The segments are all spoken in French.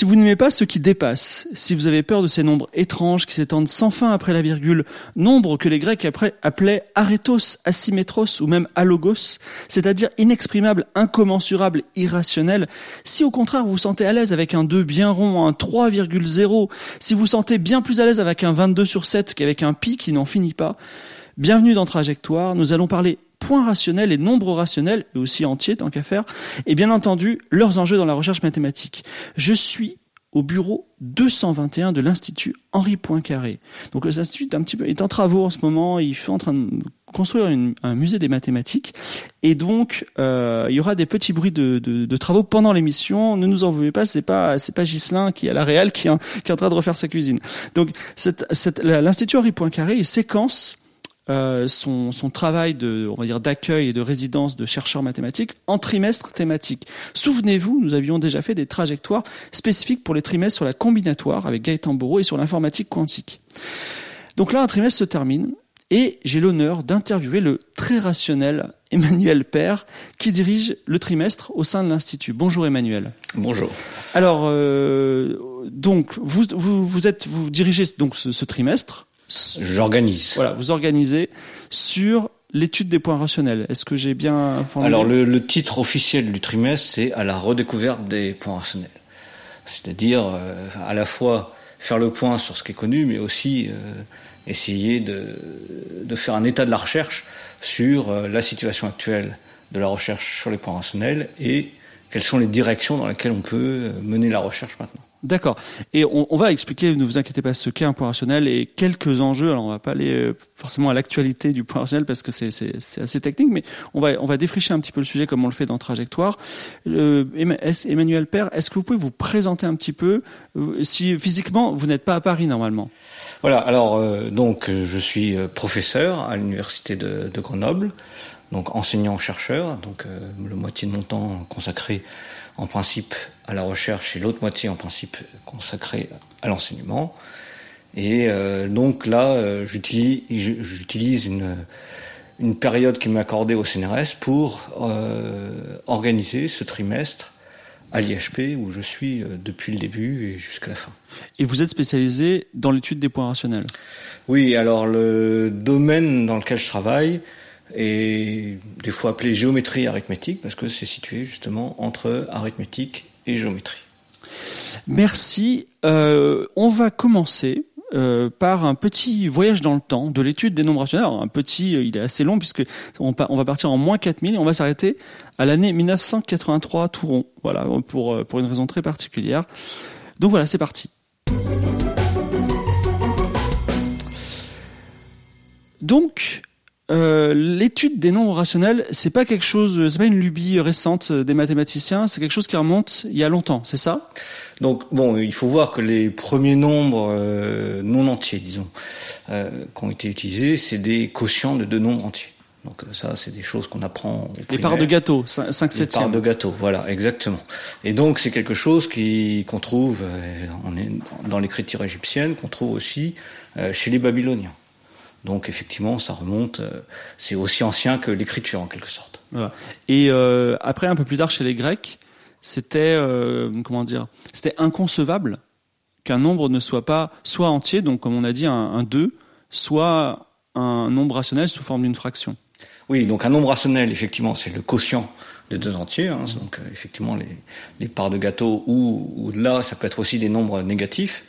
Si vous n'aimez pas ce qui dépasse, si vous avez peur de ces nombres étranges qui s'étendent sans fin après la virgule, nombres que les Grecs après appelaient arétos, asymétros ou même alogos, c'est-à-dire inexprimables, incommensurables, irrationnels, si au contraire vous vous sentez à l'aise avec un 2 bien rond, un 3,0, si vous vous sentez bien plus à l'aise avec un 22 sur 7 qu'avec un pi qui n'en finit pas, bienvenue dans Trajectoire, nous allons parler points rationnels et nombres rationnels, et aussi entiers tant qu'à faire, et bien entendu leurs enjeux dans la recherche mathématique. Je suis au bureau 221 de l'Institut Henri Poincaré. Donc l'Institut est un petit peu est en travaux en ce moment, il est en train de construire un musée des mathématiques et donc euh, il y aura des petits bruits de, de- de travaux pendant l'émission. Ne nous en voulez pas, c'est pas c'est pas Ghislain qui est à la réal qui, est en- qui est en train de refaire sa cuisine. Donc cette, cette- l'Institut Henri Poincaré il séquence euh, son, son travail de, on va dire, d'accueil et de résidence de chercheurs mathématiques en trimestre thématique. Souvenez-vous, nous avions déjà fait des trajectoires spécifiques pour les trimestres sur la combinatoire avec Gaëtan Bourreau et sur l'informatique quantique. Donc là, un trimestre se termine et j'ai l'honneur d'interviewer le très rationnel Emmanuel Père qui dirige le trimestre au sein de l'Institut. Bonjour Emmanuel. Bonjour. Alors, euh, donc, vous, vous, vous êtes, vous dirigez donc ce, ce trimestre. J'organise. Voilà, vous organisez sur l'étude des points rationnels. Est-ce que j'ai bien Alors le, le titre officiel du trimestre, c'est à la redécouverte des points rationnels. C'est-à-dire euh, à la fois faire le point sur ce qui est connu, mais aussi euh, essayer de, de faire un état de la recherche sur euh, la situation actuelle de la recherche sur les points rationnels et quelles sont les directions dans lesquelles on peut mener la recherche maintenant. D'accord. Et on, va expliquer, ne vous inquiétez pas, ce qu'est un point rationnel et quelques enjeux. Alors on va pas aller euh, forcément à l'actualité du point rationnel parce que c'est assez technique, mais on va on va défricher un petit peu le sujet comme on le fait dans Trajectoire. Emmanuel Père, est-ce que vous pouvez vous présenter un petit peu euh, si physiquement vous n'êtes pas à Paris normalement? Voilà, alors euh, donc je suis professeur à l'université de, de Grenoble, donc enseignant-chercheur, donc euh, le moitié de mon temps consacré en principe à la recherche et l'autre moitié en principe consacré à l'enseignement. Et euh, donc là, euh, j'utilise une, une période qui m'est accordée au CNRS pour euh, organiser ce trimestre à l'IHP où je suis depuis le début et jusqu'à la fin. Et vous êtes spécialisé dans l'étude des points rationnels? Oui, alors le domaine dans lequel je travaille est des fois appelé géométrie arithmétique parce que c'est situé justement entre arithmétique et géométrie. Merci. Euh, on va commencer euh, par un petit voyage dans le temps de l'étude des nombres rationnels. Alors, un petit, euh, il est assez long puisque on, va partir en moins 4000 et on va s'arrêter à l'année 1983 tout rond. Voilà, pour, pour une raison très particulière. Donc voilà, c'est parti. Donc, euh, l'étude des nombres rationnels, c'est pas quelque chose, c'est pas une lubie récente des mathématiciens, c'est quelque chose qui remonte il y a longtemps, c'est ça? Donc bon, il faut voir que les premiers nombres euh, non entiers, disons, euh, qui ont été utilisés, c'est des quotients de deux nombres entiers. Donc ça, c'est des choses qu'on apprend au Les parts de gâteau, 5 Les parts septièmes. de gâteau, voilà, exactement. Et donc c'est quelque chose qui qu'on trouve on est dans l'écriture égyptienne, qu'on trouve aussi chez les Babyloniens. Donc effectivement, ça remonte, euh, c'est aussi ancien que l'écriture en quelque sorte. Voilà. Et euh, après, un peu plus tard, chez les Grecs, c'était euh, comment dire C'était inconcevable qu'un nombre ne soit pas soit entier, donc comme on a dit un, un 2, soit un nombre rationnel sous forme d'une fraction. Oui, donc un nombre rationnel, effectivement, c'est le quotient des deux entiers. hein. donc euh, effectivement, les, les parts de gâteau ou au-delà, ça peut être aussi des nombres négatifs.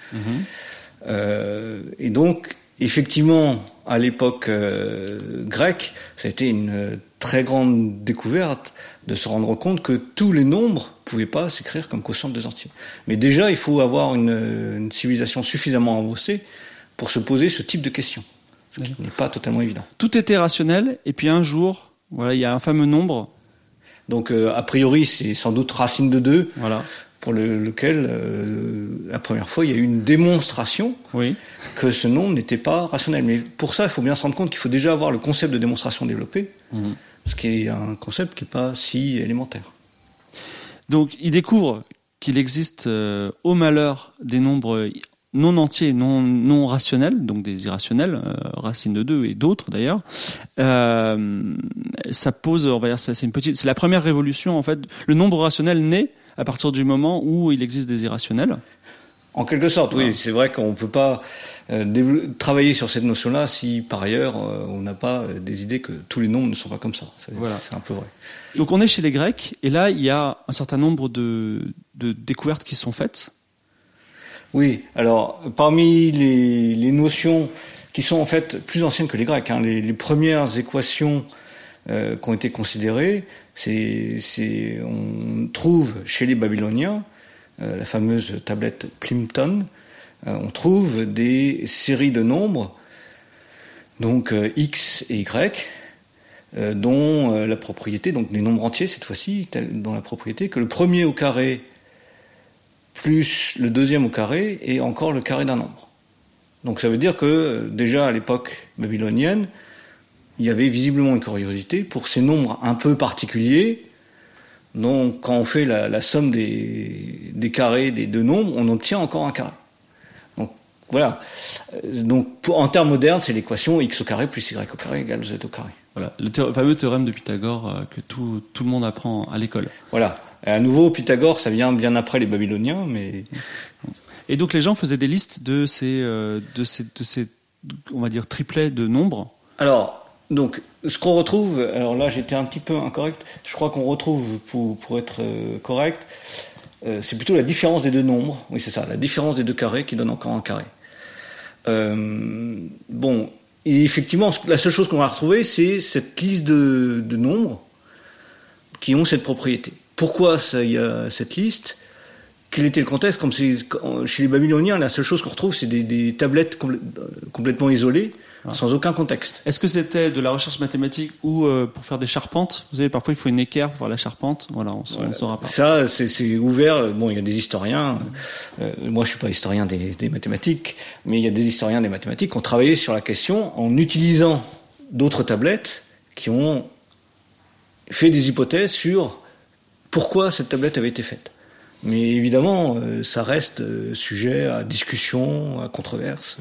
Euh, et donc, effectivement, à l'époque euh, grecque, c'était une euh, très grande découverte de se rendre compte que tous les nombres pouvaient pas s'écrire comme quotient de deux entiers. Mais déjà, il faut avoir une, une civilisation suffisamment avancée pour se poser ce type de questions, ce qui n'est pas totalement évident. Tout était rationnel, et puis un jour, voilà, il y a un fameux nombre, Donc, euh, a priori, c'est sans doute racine de 2, voilà, pour lequel, la première fois, il y a eu une démonstration oui. que ce nombre n'était pas rationnel. Mais pour ça, il faut bien se rendre compte qu'il faut déjà avoir le concept de démonstration développé, Mhm. ce qui est un concept qui n'est pas si élémentaire. Donc, il découvre qu'il existe euh, au malheur des nombres non entiers, non, non rationnels, donc des irrationnels, euh, racine de 2 et d'autres d'ailleurs. Euh, ça pose, on va dire, c'est une petite, c'est la première révolution en fait. Le nombre rationnel naît à partir du moment où il existe des irrationnels. En quelque sorte, oui. C'est vrai qu'on ne peut pas euh, travailler sur cette notion-là si par ailleurs euh, on n'a pas euh, des idées que tous les nombres ne sont pas comme ça. C'est Voilà. c'est un peu vrai. Donc on est chez les Grecs et là il y a un certain nombre de, de découvertes qui sont faites. Oui, alors parmi les, les notions qui sont en fait plus anciennes que les Grecs, hein, les, les premières équations euh, qui ont été considérées, on trouve chez les Babyloniens euh, la fameuse tablette Plimpton, euh, on trouve des séries de nombres, donc euh, x et y, dont la propriété, donc des nombres entiers cette fois-ci, dont la propriété que le premier au carré plus le deuxième au carré et encore le carré d'un nombre. Donc ça veut dire que déjà à l'époque babylonienne, il y avait visiblement une curiosité pour ces nombres un peu particuliers. Donc quand on fait la, la somme des, des carrés des deux nombres, on obtient encore un carré. Donc voilà. Euh, Donc pour- en termes modernes, c'est l'équation x au carré plus y au carré égale z au carré. Voilà, le fameux théorème de Pythagore euh, que tout, tout le monde apprend à l'école. Voilà. Et à nouveau, Pythagore, ça vient bien après les Babyloniens, mais Et donc les gens faisaient des listes de ces, euh, de ces, de ces, on va dire triplets de nombres. Alors, donc, ce qu'on retrouve, alors là j'étais un petit peu incorrect, je crois qu'on retrouve, pour, pour être euh, correct, euh, c'est plutôt la différence des deux nombres, oui c'est ça, la différence des deux carrés qui donne encore un carré. Euh, bon, et effectivement, la seule chose qu'on va retrouver, c'est cette liste de, de nombres qui ont cette propriété. Pourquoi il y a cette liste? Quel était le contexte? Comme chez les Babyloniens, la seule chose qu'on retrouve, c'est des, des tablettes complè- complètement isolées, sans aucun contexte. Est-ce que c'était de la recherche mathématique ou euh, pour faire des charpentes Vous savez, parfois il faut une équerre pour faire la charpente. Voilà, on ne saura pas. Ça, c'est ouvert. Bon, il y a des historiens. euh, moi, je suis pas historien des, des mathématiques, mais il y a des historiens des mathématiques qui ont travaillé sur la question en utilisant d'autres tablettes qui ont fait des hypothèses sur pourquoi cette tablette avait été faite. Mais évidemment, euh, ça reste sujet à discussion, à controverse.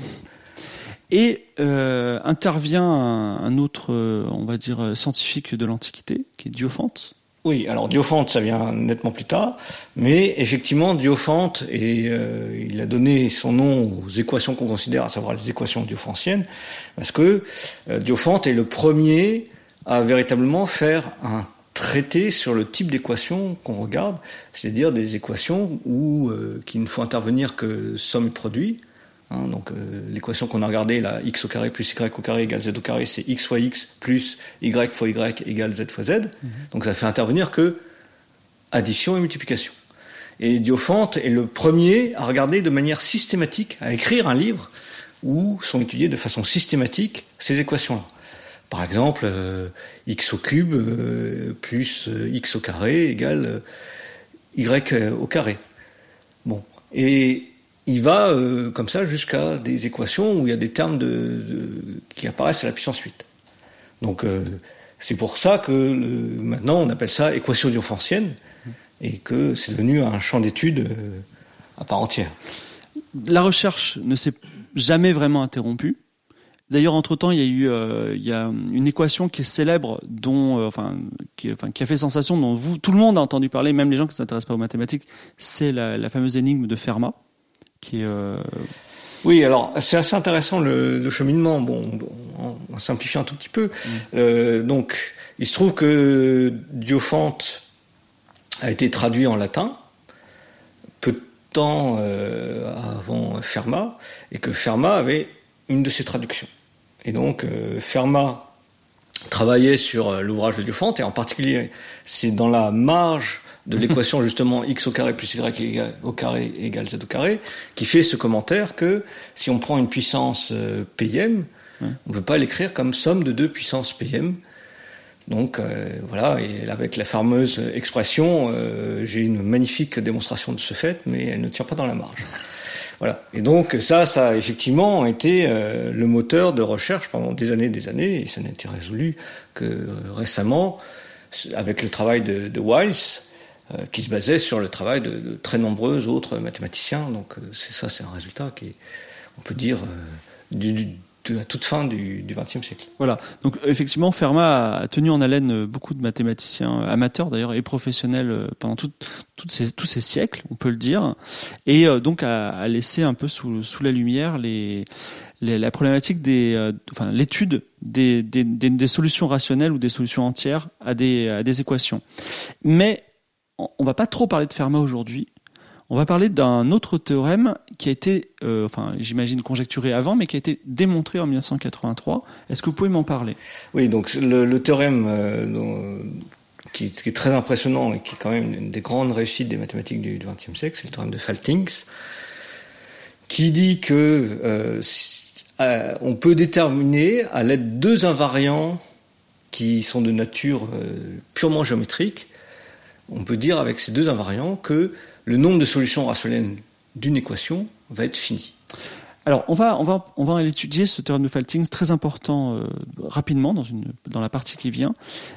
Et euh, intervient un, autre, euh, on va dire, euh, scientifique de l'Antiquité, qui est Diophante. Oui, alors Diophante, ça vient nettement plus tard, mais effectivement, Diophante, et il a donné son nom aux équations qu'on considère, à savoir les équations diophantiennes, parce que Diophante est le premier à véritablement faire un traité sur le type d'équations qu'on regarde, c'est-à-dire des équations où euh, qu'il ne faut intervenir que somme et produit. Hein, donc euh, l'équation qu'on a regardée, là, x au carré plus y au carré égale z au carré, c'est x fois x plus y fois y égale z fois z. Donc ça fait intervenir que addition et multiplication. Et Diophante est le premier à regarder de manière systématique, à écrire un livre où sont étudiées de façon systématique ces équations-là. Par exemple, euh, x au cube euh, plus x au carré égale y au carré. Bon. Et il va euh, comme ça jusqu'à des équations où il y a des termes qui apparaissent à la puissance 8. Donc euh, c'est pour ça que maintenant on appelle ça équation diophantienne et que c'est devenu un champ d'étude euh, à part entière. La recherche ne s'est jamais vraiment interrompue. D'ailleurs, entre-temps, il y a eu une équation qui est célèbre, dont, qui, a fait sensation, dont tout le monde a entendu parler, même les gens qui ne s'intéressent pas aux mathématiques. C'est la fameuse énigme de Fermat, qui est euh, Oui, alors c'est assez intéressant le, le cheminement. Bon, bon, on simplifie un tout petit peu. Euh, donc, il se trouve que Diophante a été traduit en latin peu de temps euh, avant Fermat, et que Fermat avait une de ses traductions. Et donc, euh, Fermat travaillait sur l'ouvrage de Diophante, et en particulier, c'est dans la marge de l'équation justement x au carré plus y au carré égale z au carré, qui fait ce commentaire que si on prend une puissance euh, pm, on ne peut pas l'écrire comme somme de deux puissances pm. Donc voilà, et avec la fameuse expression, j'ai une magnifique démonstration de ce fait, mais elle ne tient pas dans la marge. Voilà. Et donc ça, ça a effectivement été euh, le moteur de recherche pendant des années, des années, et ça n'a été résolu que euh, récemment avec le travail de, de Wiles, euh, qui se basait sur le travail de, très nombreux autres mathématiciens. Donc c'est ça, c'est un résultat qui, est, on peut dire, du, de la toute fin du XXe siècle. Voilà. Donc effectivement, Fermat a tenu en haleine beaucoup de mathématiciens amateurs d'ailleurs et professionnels euh, pendant tous ces siècles, on peut le dire, et euh, donc a, laissé un peu sous, la lumière la problématique des, euh, enfin l'étude des, solutions rationnelles ou des solutions entières à des, à des équations. Mais on va pas trop parler de Fermat aujourd'hui. On va parler d'un autre théorème qui a été, euh, enfin, j'imagine conjecturé avant, mais qui a été démontré en 1983. Est-ce que vous pouvez m'en parler? Oui, donc le, théorème euh, qui, est très impressionnant et qui est quand même une des grandes réussites des mathématiques du XXe siècle, c'est le théorème de Faltings, qui dit que euh, peut déterminer à l'aide de deux invariants qui sont de nature purement géométrique, on peut dire avec ces deux invariants que le nombre de solutions rationnelles d'une équation va être fini. Alors, on va, on va, on va étudier ce théorème de Faltings très important euh, rapidement dans, une, dans la partie qui vient.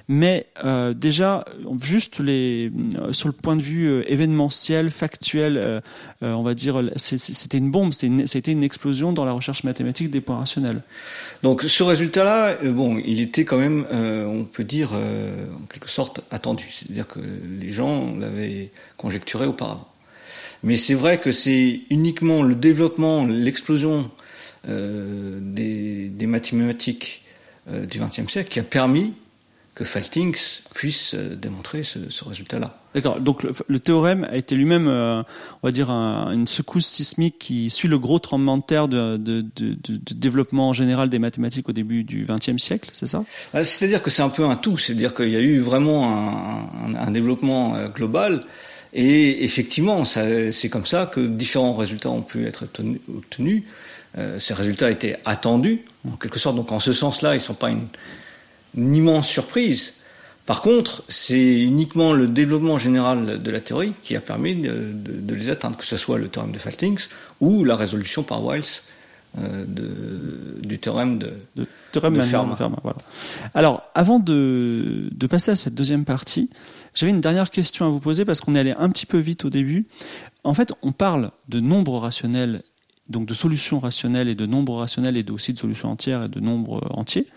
Mais euh, déjà, juste les, euh, sur le point de vue événementiel, factuel, on va dire, c'était une bombe, c'était une, une explosion dans la recherche mathématique des points rationnels. Donc, ce résultat-là, bon, il était quand même, on peut dire, en quelque sorte attendu. C'est-à-dire que les gens l'avaient conjecturé auparavant. Mais c'est vrai que c'est uniquement le développement, l'explosion euh, des, des, mathématiques euh, du XXe siècle qui a permis que Faltings puisse euh, démontrer ce, ce résultat-là. D'accord. Donc le, le, théorème a été lui-même, euh, on va dire, un, une secousse sismique qui suit le gros tremblement de terre de, de, de, de développement général des mathématiques au début du XXe siècle, c'est ça? Ah, C'est-à-dire que c'est un peu un tout. C'est-à-dire qu'il y a eu vraiment un, un, un développement global et effectivement, c'est comme ça que différents résultats ont pu être obtenus. Euh, ces résultats étaient attendus, en quelque sorte. Donc en ce sens-là, ils ne sont pas une, immense surprise. Par contre, c'est uniquement le développement général de la théorie qui a permis de, de, de les atteindre, que ce soit le théorème de Faltings ou la résolution par Wiles euh, de, du théorème de, de, théorème de Fermat. voilà. Alors, avant de passer à cette deuxième partie, j'avais une dernière question à vous poser parce qu'on est allé un petit peu vite au début. En fait, on parle de nombres rationnels, donc de solutions rationnelles et de nombres rationnels et aussi de solutions entières et de nombres entiers.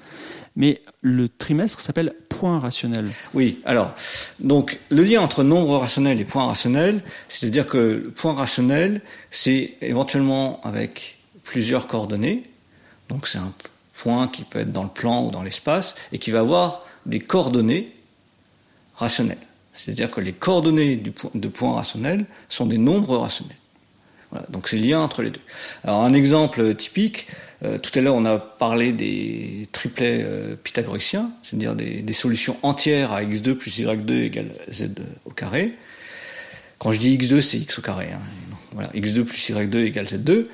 Mais le trimestre s'appelle point rationnel. Oui, alors, donc le lien entre nombre rationnel et point rationnel, c'est-à-dire que le point rationnel, c'est éventuellement avec plusieurs coordonnées. Donc c'est un point qui peut être dans le plan ou dans l'espace et qui va avoir des coordonnées C'est-à-dire que les coordonnées de points rationnels sont des nombres rationnels. Voilà, donc c'est le lien entre les deux. Alors un exemple typique, euh, tout à l'heure on a parlé des triplets euh, pythagoriciens, c'est-à-dire des, des, solutions entières à x2 plus y2 égale z au carré. Quand je dis x2, c'est x au carré. Hein. Voilà, x2 plus y2 égale z2.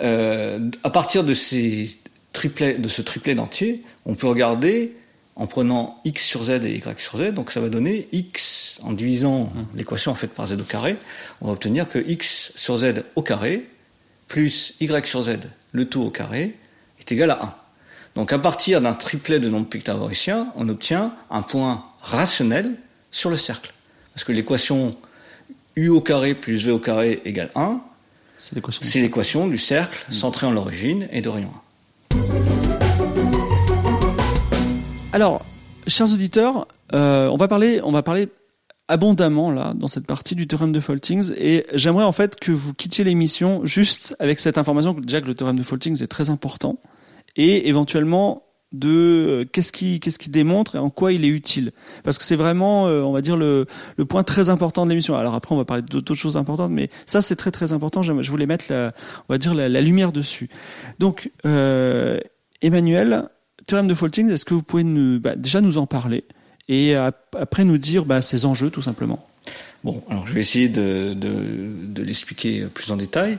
Euh, à partir de ces triplets, de ce triplet d'entiers, on peut regarder en prenant x sur z et y sur z, donc ça va donner x, en divisant mmh. l'équation en fait par z au carré, on va obtenir que x sur z au carré plus y sur z, le tout au carré, est égal à 1. Donc à partir d'un triplet de nombres pythagoriciens, on obtient un point rationnel sur le cercle. Parce que l'équation u au carré plus v au carré égale 1, c'est l'équation du cercle mmh. centré en l'origine et de rayon 1. Alors, chers auditeurs, euh, on va parler, on va parler abondamment là dans cette partie du théorème de Faltings et j'aimerais en fait que vous quittiez l'émission juste avec cette information que déjà que le théorème de Faltings est très important. Et éventuellement de euh, qu'est-ce qui qu'est-ce qui démontre et en quoi il est utile. Parce que c'est vraiment euh, on va dire le, point très important de l'émission. Alors après on va parler d'autres choses importantes mais ça c'est très très important. Je voulais mettre la, on va dire la, lumière dessus. Donc Emmanuel théorème de Faltings, est-ce que vous pouvez nous, bah, déjà nous en parler et après nous dire bah, ses enjeux tout simplement? Bon, alors je vais essayer de, de, de l'expliquer plus en détail.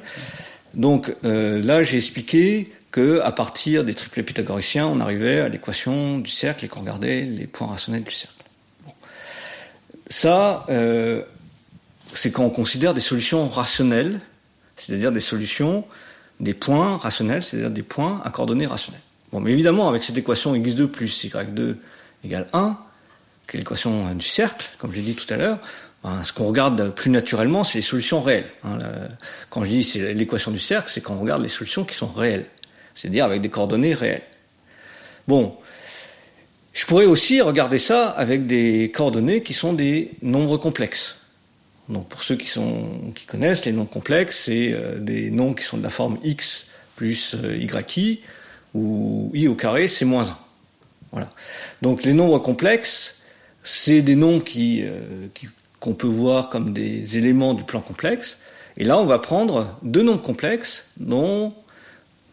Donc euh, là, j'ai expliqué que à partir des triplets pythagoriciens, on arrivait à l'équation du cercle et qu'on regardait les points rationnels du cercle. Ça, euh, c'est quand on considère des solutions rationnelles, c'est-à-dire des solutions, des points rationnels, c'est-à-dire des points à coordonnées rationnelles. Bon, mais évidemment, avec cette équation x2 plus y2 égale 1, qui est l'équation du cercle, comme j'ai dit tout à l'heure, ben, ce qu'on regarde plus naturellement, c'est les solutions réelles. Hein, quand je dis c'est l'équation du cercle, c'est quand on regarde les solutions qui sont réelles, c'est-à-dire avec des coordonnées réelles. Bon, je pourrais aussi regarder ça avec des coordonnées qui sont des nombres complexes. Donc pour ceux qui, sont, qui connaissent, les nombres complexes, c'est euh, des nombres qui sont de la forme x plus euh, yi, où i au carré, c'est moins 1. Voilà. Donc les nombres complexes, c'est des nombres euh, qu'on peut voir comme des éléments du plan complexe. Et là, on va prendre deux nombres complexes dont,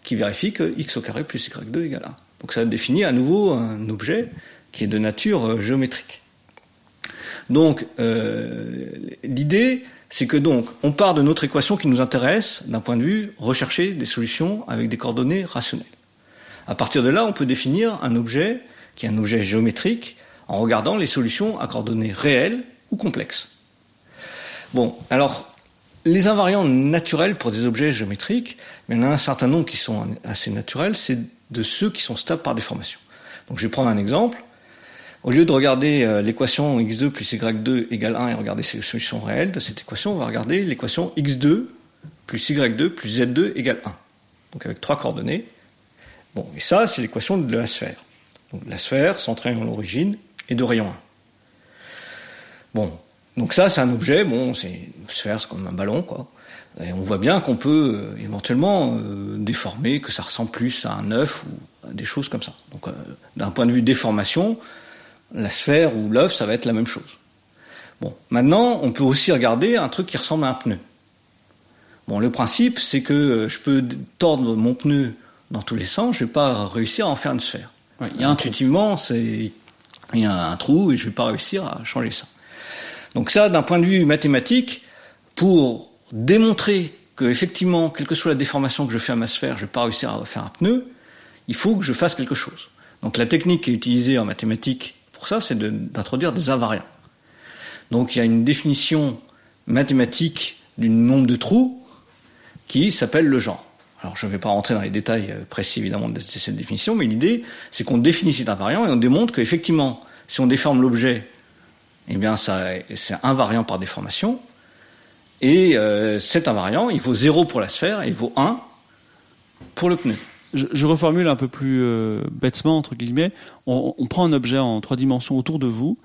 qui vérifient que x au carré plus y2 égale 1. Donc ça définit à nouveau un objet qui est de nature euh, géométrique. Donc euh, l'idée, c'est que donc on part de notre équation qui nous intéresse d'un point de vue rechercher des solutions avec des coordonnées rationnelles. À partir de là, on peut définir un objet qui est un objet géométrique en regardant les solutions à coordonnées réelles ou complexes. Bon, alors les invariants naturels pour des objets géométriques, il y en a un certain nombre qui sont assez naturels, c'est de ceux qui sont stables par déformation. Donc je vais prendre un exemple. Au lieu de regarder euh, l'équation x2 plus y2 égale 1 et regarder ces solutions réelles de cette équation, on va regarder l'équation x2 plus y2 plus z2 égale 1. Donc avec trois coordonnées. Bon, et ça, c'est l'équation de la sphère. Donc la sphère, son triangle l'origine, et de rayon 1. Bon, donc ça, c'est un objet, bon, c'est une sphère, c'est comme un ballon, quoi. Et on voit bien qu'on peut euh, éventuellement euh, déformer, que ça ressemble plus à un œuf ou à des choses comme ça. Donc, euh, d'un point de vue déformation, la sphère ou l'œuf, ça va être la même chose. Bon, maintenant, on peut aussi regarder un truc qui ressemble à un pneu. Bon, le principe, c'est que je peux tordre mon pneu dans tous les sens, je vais pas réussir à en faire une sphère. il y a Intuitivement, c'est il y a un trou et je vais pas réussir à changer ça. Donc ça, d'un point de vue mathématique, pour démontrer que effectivement, quelle que soit la déformation que je fais à ma sphère, je vais pas réussir à faire un pneu, il faut que je fasse quelque chose. Donc la technique qui est utilisée en mathématiques pour ça, c'est d'introduire des invariants. Donc il y a une définition mathématique du nombre de trous qui s'appelle le genre. Alors je ne vais pas rentrer dans les détails euh, précis évidemment de cette définition, mais l'idée c'est qu'on définit cet invariant et on démontre qu'effectivement, si on déforme l'objet, eh bien ça c'est invariant par déformation. Et euh, cet invariant, il vaut 0 pour la sphère et il vaut 1 pour le pneu. Je, reformule un peu plus euh, bêtement, entre guillemets. On, on, prend un objet en trois dimensions autour de vous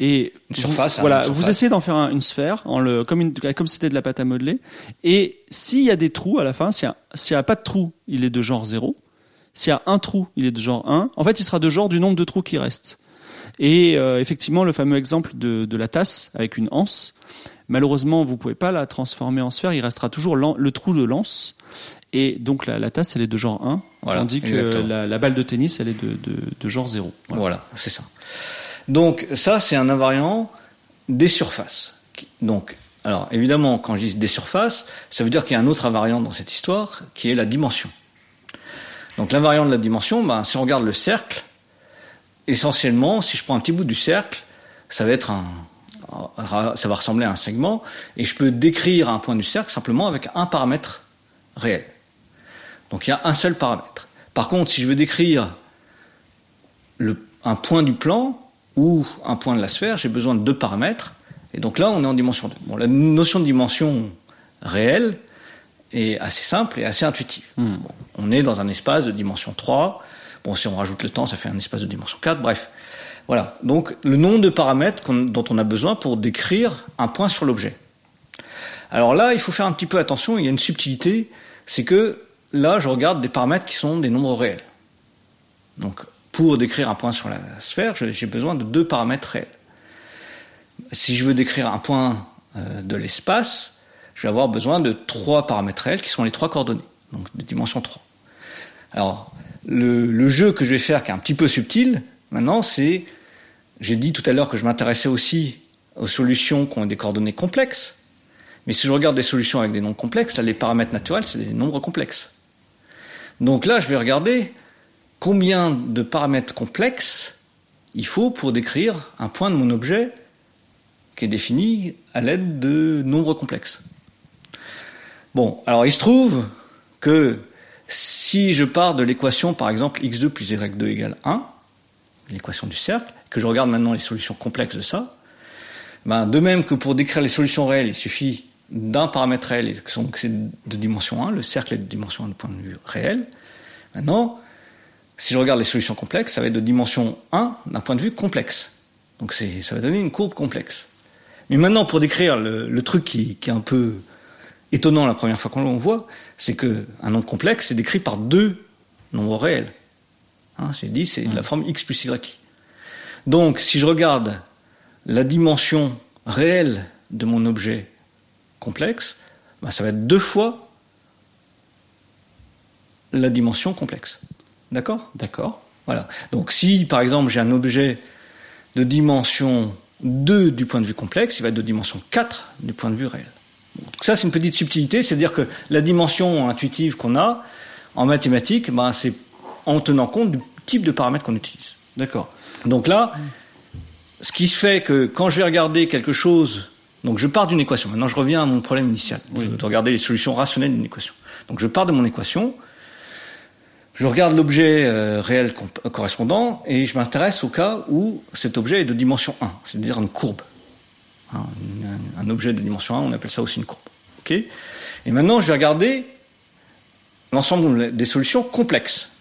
et une surface. Hein, voilà, vous essayez d'en faire une sphère, en le, comme, une, comme c'était de la pâte à modeler. Et s'il y a des trous à la fin, s'il n'y a, a, pas de trous, il est de genre 0. S'il y a un trou, il est de genre 1. En fait, il sera de genre du nombre de trous qui restent. Et euh, effectivement, le fameux exemple de, de, la tasse avec une anse, malheureusement, vous pouvez pas la transformer en sphère. Il restera toujours le trou de l'anse. Et donc la, la, tasse, elle est de genre 1, tandis que la, la, balle de tennis, elle est de, de, de genre 0. Voilà, voilà c'est ça. Donc ça, c'est un invariant des surfaces. Donc, alors évidemment, quand je dis des surfaces, ça veut dire qu'il y a un autre invariant dans cette histoire, qui est la dimension. Donc l'invariant de la dimension, ben, si on regarde le cercle, essentiellement, si je prends un petit bout du cercle, ça va être un, ça va ressembler à un segment, et je peux décrire un point du cercle simplement avec un paramètre réel. Donc il y a un seul paramètre. Par contre, si je veux décrire un point du plan, ou un point de la sphère, j'ai besoin de deux paramètres. Et donc là, on est en dimension 2. Bon, la notion de dimension réelle est assez simple et assez intuitive. Hmm. on est dans un espace de dimension 3. Bon, si on rajoute le temps, ça fait un espace de dimension 4. Bref. Voilà. Donc, le nombre de paramètres dont on a besoin pour décrire un point sur l'objet. Alors là, il faut faire un petit peu attention. Il y a une subtilité. C'est que là, je regarde des paramètres qui sont des nombres réels. Donc, pour décrire un point sur la sphère, j'ai besoin de deux paramètres réels. Si je veux décrire un point euh, de l'espace, je vais avoir besoin de trois paramètres réels qui sont les trois coordonnées, donc de dimension 3. Alors, le, jeu que je vais faire, qui est un petit peu subtil, maintenant, c'est, j'ai dit tout à l'heure que je m'intéressais aussi aux solutions qui ont des coordonnées complexes, mais si je regarde des solutions avec des nombres complexes, là, les paramètres naturels, c'est des nombres complexes. Donc là, je vais regarder combien de paramètres complexes il faut pour décrire un point de mon objet qui est défini à l'aide de nombres complexes. Bon, alors il se trouve que si je pars de l'équation, par exemple, x2 plus y2 égale 1, l'équation du cercle, que je regarde maintenant les solutions complexes de ça, ben, de même que pour décrire les solutions réelles, il suffit d'un paramètre réel, et c'est de dimension 1, le cercle est de dimension 1 de point de vue réel. Maintenant, si je regarde les solutions complexes, ça va être de dimension 1 d'un point de vue complexe. Donc ça va donner une courbe complexe. Mais maintenant, pour décrire le, truc qui, qui, est un peu étonnant la première fois qu'on le voit, c'est qu'un nombre complexe est décrit par deux nombres réels. Hein, c'est dit, c'est de la forme x plus y. Donc, si je regarde la dimension réelle de mon objet complexe, bah, ça va être deux fois la dimension complexe. D'accord? D'accord. Voilà. Donc si par exemple j'ai un objet de dimension 2 du point de vue complexe, il va être de dimension 4 du point de vue réel. Donc ça c'est une petite subtilité, c'est-à-dire que la dimension intuitive qu'on a en mathématiques, ben, c'est en tenant compte du type de paramètres qu'on utilise. D'accord. Donc là, ce qui se fait que quand je vais regarder quelque chose, donc je pars d'une équation. Maintenant, je reviens à mon problème initial. Je vais regarder les solutions rationnelles d'une équation. Donc je pars de mon équation, je regarde l'objet euh, réel correspondant et je m'intéresse au cas où cet objet est de dimension 1, c'est-à-dire une courbe. Hein, un, objet de dimension 1, on appelle ça aussi une courbe. Ok? Et maintenant, je vais regarder l'ensemble des solutions complexes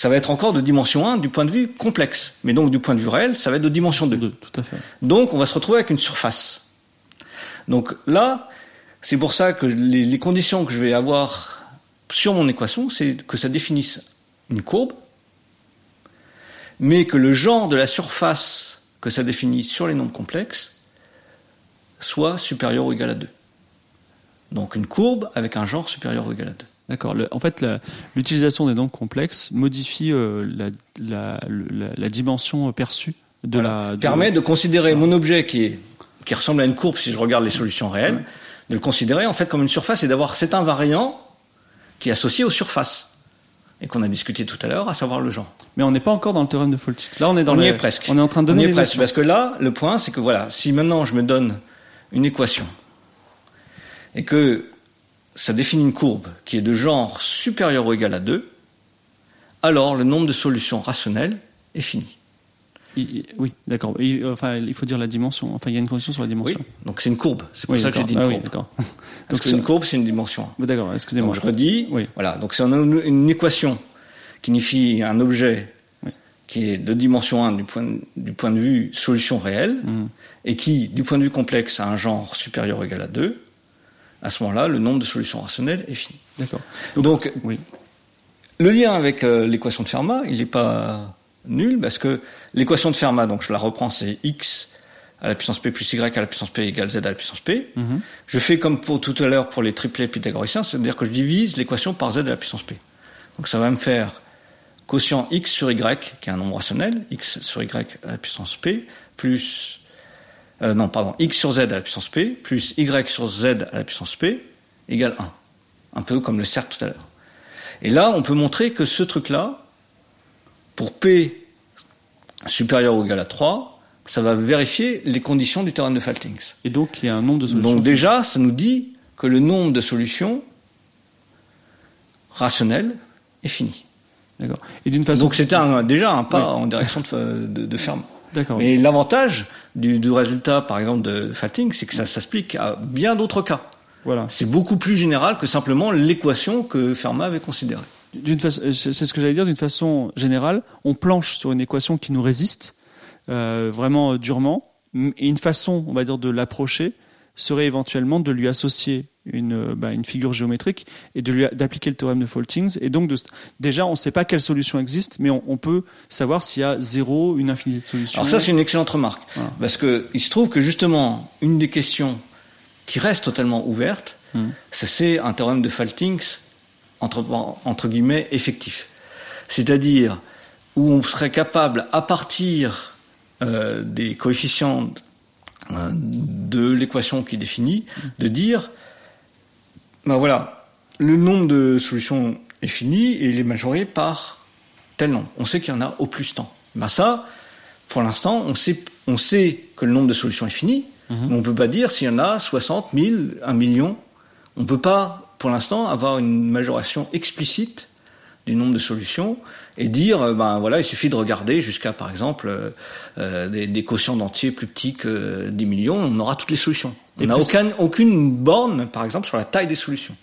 ça va être encore de dimension 1 du point de vue complexe. Mais donc du point de vue réel, ça va être de dimension 2. tout à fait. Donc on va se retrouver avec une surface. Donc là, c'est pour ça que les, conditions que je vais avoir sur mon équation, c'est que ça définisse une courbe, mais que le genre de la surface que ça définit sur les nombres complexes soit supérieur ou égal à 2. Donc une courbe avec un genre supérieur ou égal à 2. D'accord. En fait, l'utilisation des nombres complexes modifie euh, la, dimension perçue de la. Permet de considérer mon objet qui, qui ressemble à une courbe si je regarde les solutions réelles, de le considérer en fait comme une surface et d'avoir cet invariant qui est associé aux surfaces et qu'on a discuté tout à l'heure, à savoir le genre. Mais on n'est pas encore dans le théorème de Foltix. Là, on est dans on y est presque. On est en train de donner. On y est presque parce que là, le point, c'est que voilà, si maintenant je me donne une équation et que ça définit une courbe qui est de genre supérieur ou égal à 2, alors le nombre de solutions rationnelles est fini. Oui, d'accord. Enfin, il faut dire la dimension. Enfin, il y a une condition sur la dimension. Oui, donc c'est une courbe. C'est pour ça que j'ai dit une ah courbe. donc c'est une courbe, c'est une dimension. D'accord, excusez-moi. je redis. Oui. Voilà, donc c'est une, une, équation qui signifie un objet qui est de dimension 1 du point, du point de vue solution réelle mmh. et qui, du point de vue complexe, a un genre supérieur ou égal à 2 à ce moment-là, le nombre de solutions rationnelles est fini. D'accord. Donc, oui. le lien avec euh, l'équation de Fermat, il n'est pas nul parce que l'équation de Fermat, donc je la reprends, c'est x à la puissance p plus y à la puissance p égale z à la puissance p. Mhm. Je fais comme pour tout à l'heure pour les triplets pythagoriciens, c'est-à-dire que je divise l'équation par z à la puissance p. Donc ça va me faire quotient x sur y, qui est un nombre rationnel, x sur y à la puissance p, plus euh, non, pardon, x sur z à la puissance p, plus y sur z à la puissance p, égale 1. Un peu comme le cercle tout à l'heure. Et là, on peut montrer que ce truc-là, pour p supérieur ou égal à 3, ça va vérifier les conditions du théorème de Faltings. Et donc, il y a un nombre de solutions. Donc déjà, ça nous dit que le nombre de solutions rationnelles est fini. D'accord. Et d'une façon. Donc c'était déjà un pas en direction de, de, de Fermat. Mais l'avantage du, résultat, par exemple, de Fatting, c'est que ça s'explique à bien d'autres cas. Voilà. C'est beaucoup plus général que simplement l'équation que Fermat avait considérée. C'est ce que j'allais dire d'une façon générale. On planche sur une équation qui nous résiste euh, vraiment durement, et une façon, on va dire, de l'approcher serait éventuellement de lui associer une, bah, une figure géométrique et d'appliquer le théorème de Faltings. Et donc, de, déjà, on ne sait pas quelle solution existe, mais on, peut savoir s'il y a zéro, une infinité de solutions. Alors ça, c'est une excellente remarque. Parce que il se trouve que justement, une des questions qui reste totalement ouverte, hmm. c'est un théorème de Faltings, entre, entre guillemets, effectif. C'est-à-dire où on serait capable, à partir euh, des coefficients euh, de l'équation qui définit, de dire ben voilà, le nombre de solutions est fini et il est majoré par tel nombre. On sait qu'il y en a au plus tant. Ben ça, pour l'instant, on sait, on sait que le nombre de solutions est fini, mhm. mais on ne peut pas dire s'il y en a 60 000, 1 million. On ne peut pas, pour l'instant, avoir une majoration explicite du nombre de solutions et dire, euh, ben voilà, il suffit de regarder jusqu'à, par exemple, euh, euh, des, des, quotients d'entiers plus petits que 10 millions, on aura toutes les solutions. On n'a aucune, aucune borne, par exemple, sur la taille des solutions.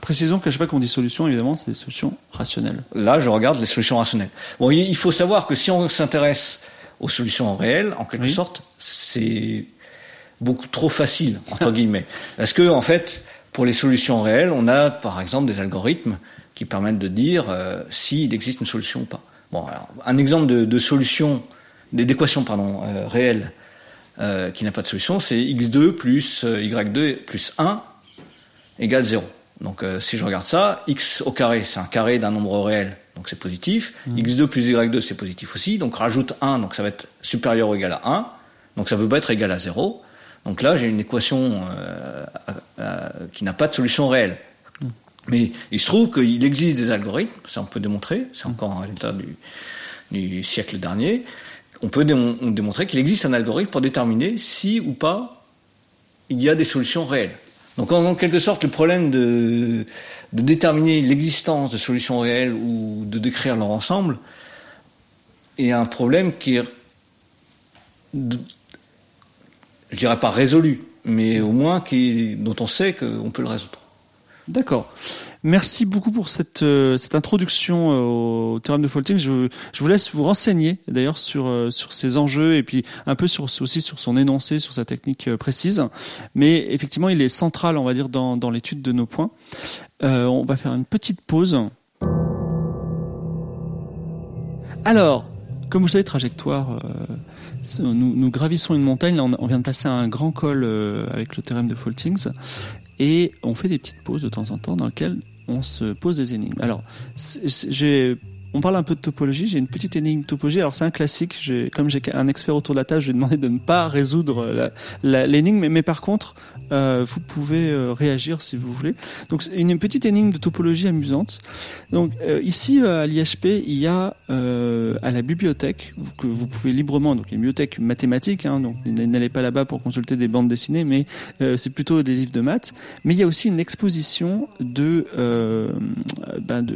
Précisons qu'à chaque fois qu'on dit solution, évidemment, c'est des solutions rationnelles. Là, je regarde les solutions rationnelles. Bon, il faut savoir que si on s'intéresse aux solutions réelles, en quelque sorte, c'est beaucoup trop facile, entre guillemets. Parce que, en fait, pour les solutions réelles, on a, par exemple, des algorithmes qui permettent de dire euh, s'il existe une solution ou pas. Bon, alors, un exemple de, de solution, d'équation pardon euh, réelle euh, qui n'a pas de solution, c'est x2 plus euh, y2 plus 1 égale 0. Donc si je regarde ça, x au carré, c'est un carré d'un nombre réel, donc c'est positif. Mmh. x2 plus y2, c'est positif aussi. Donc rajoute 1, donc ça va être supérieur ou égal à 1. Donc ça ne peut pas être égal à 0. Donc là, j'ai une équation qui n'a pas de solution réelle. Mais il se trouve qu'il existe des algorithmes, ça on peut démontrer, c'est encore un résultat du, du siècle dernier. On peut démontrer qu'il existe un algorithme pour déterminer si ou pas il y a des solutions réelles. Donc en, quelque sorte, le problème de, de déterminer l'existence de solutions réelles ou de décrire leur ensemble est un problème qui est, je dirais pas résolu, mais au moins qui, dont on sait qu'on peut le résoudre. D'accord. Merci beaucoup pour cette, euh, cette introduction euh, au théorème de Faulting. Je, je vous laisse vous renseigner d'ailleurs sur, euh, sur ces enjeux et puis un peu sur, aussi sur son énoncé, sur sa technique précise. Mais effectivement, il est central, on va dire, dans, dans l'étude de nos points. on va faire une petite pause. Alors, comme vous savez, trajectoire, nous, gravissons une montagne. On, vient de passer un grand col avec le théorème de Faultings et on fait des petites pauses de temps en temps dans lesquelles on se pose des énigmes. Alors, j'ai on parle un peu de topologie. J'ai une petite énigme topologie. Alors c'est un classique. Comme j'ai un expert autour de la table, je vais demander de ne pas résoudre l'énigme. Mais, par contre, euh, vous pouvez euh, réagir si vous voulez. Donc une petite énigme de topologie amusante. Donc euh, ici à l'IHP, il y a à la bibliothèque que vous pouvez librement. Donc une bibliothèque mathématique. Hein, donc n'allez pas là-bas pour consulter des bandes dessinées, mais c'est plutôt des livres de maths. Mais il y a aussi une exposition de, ben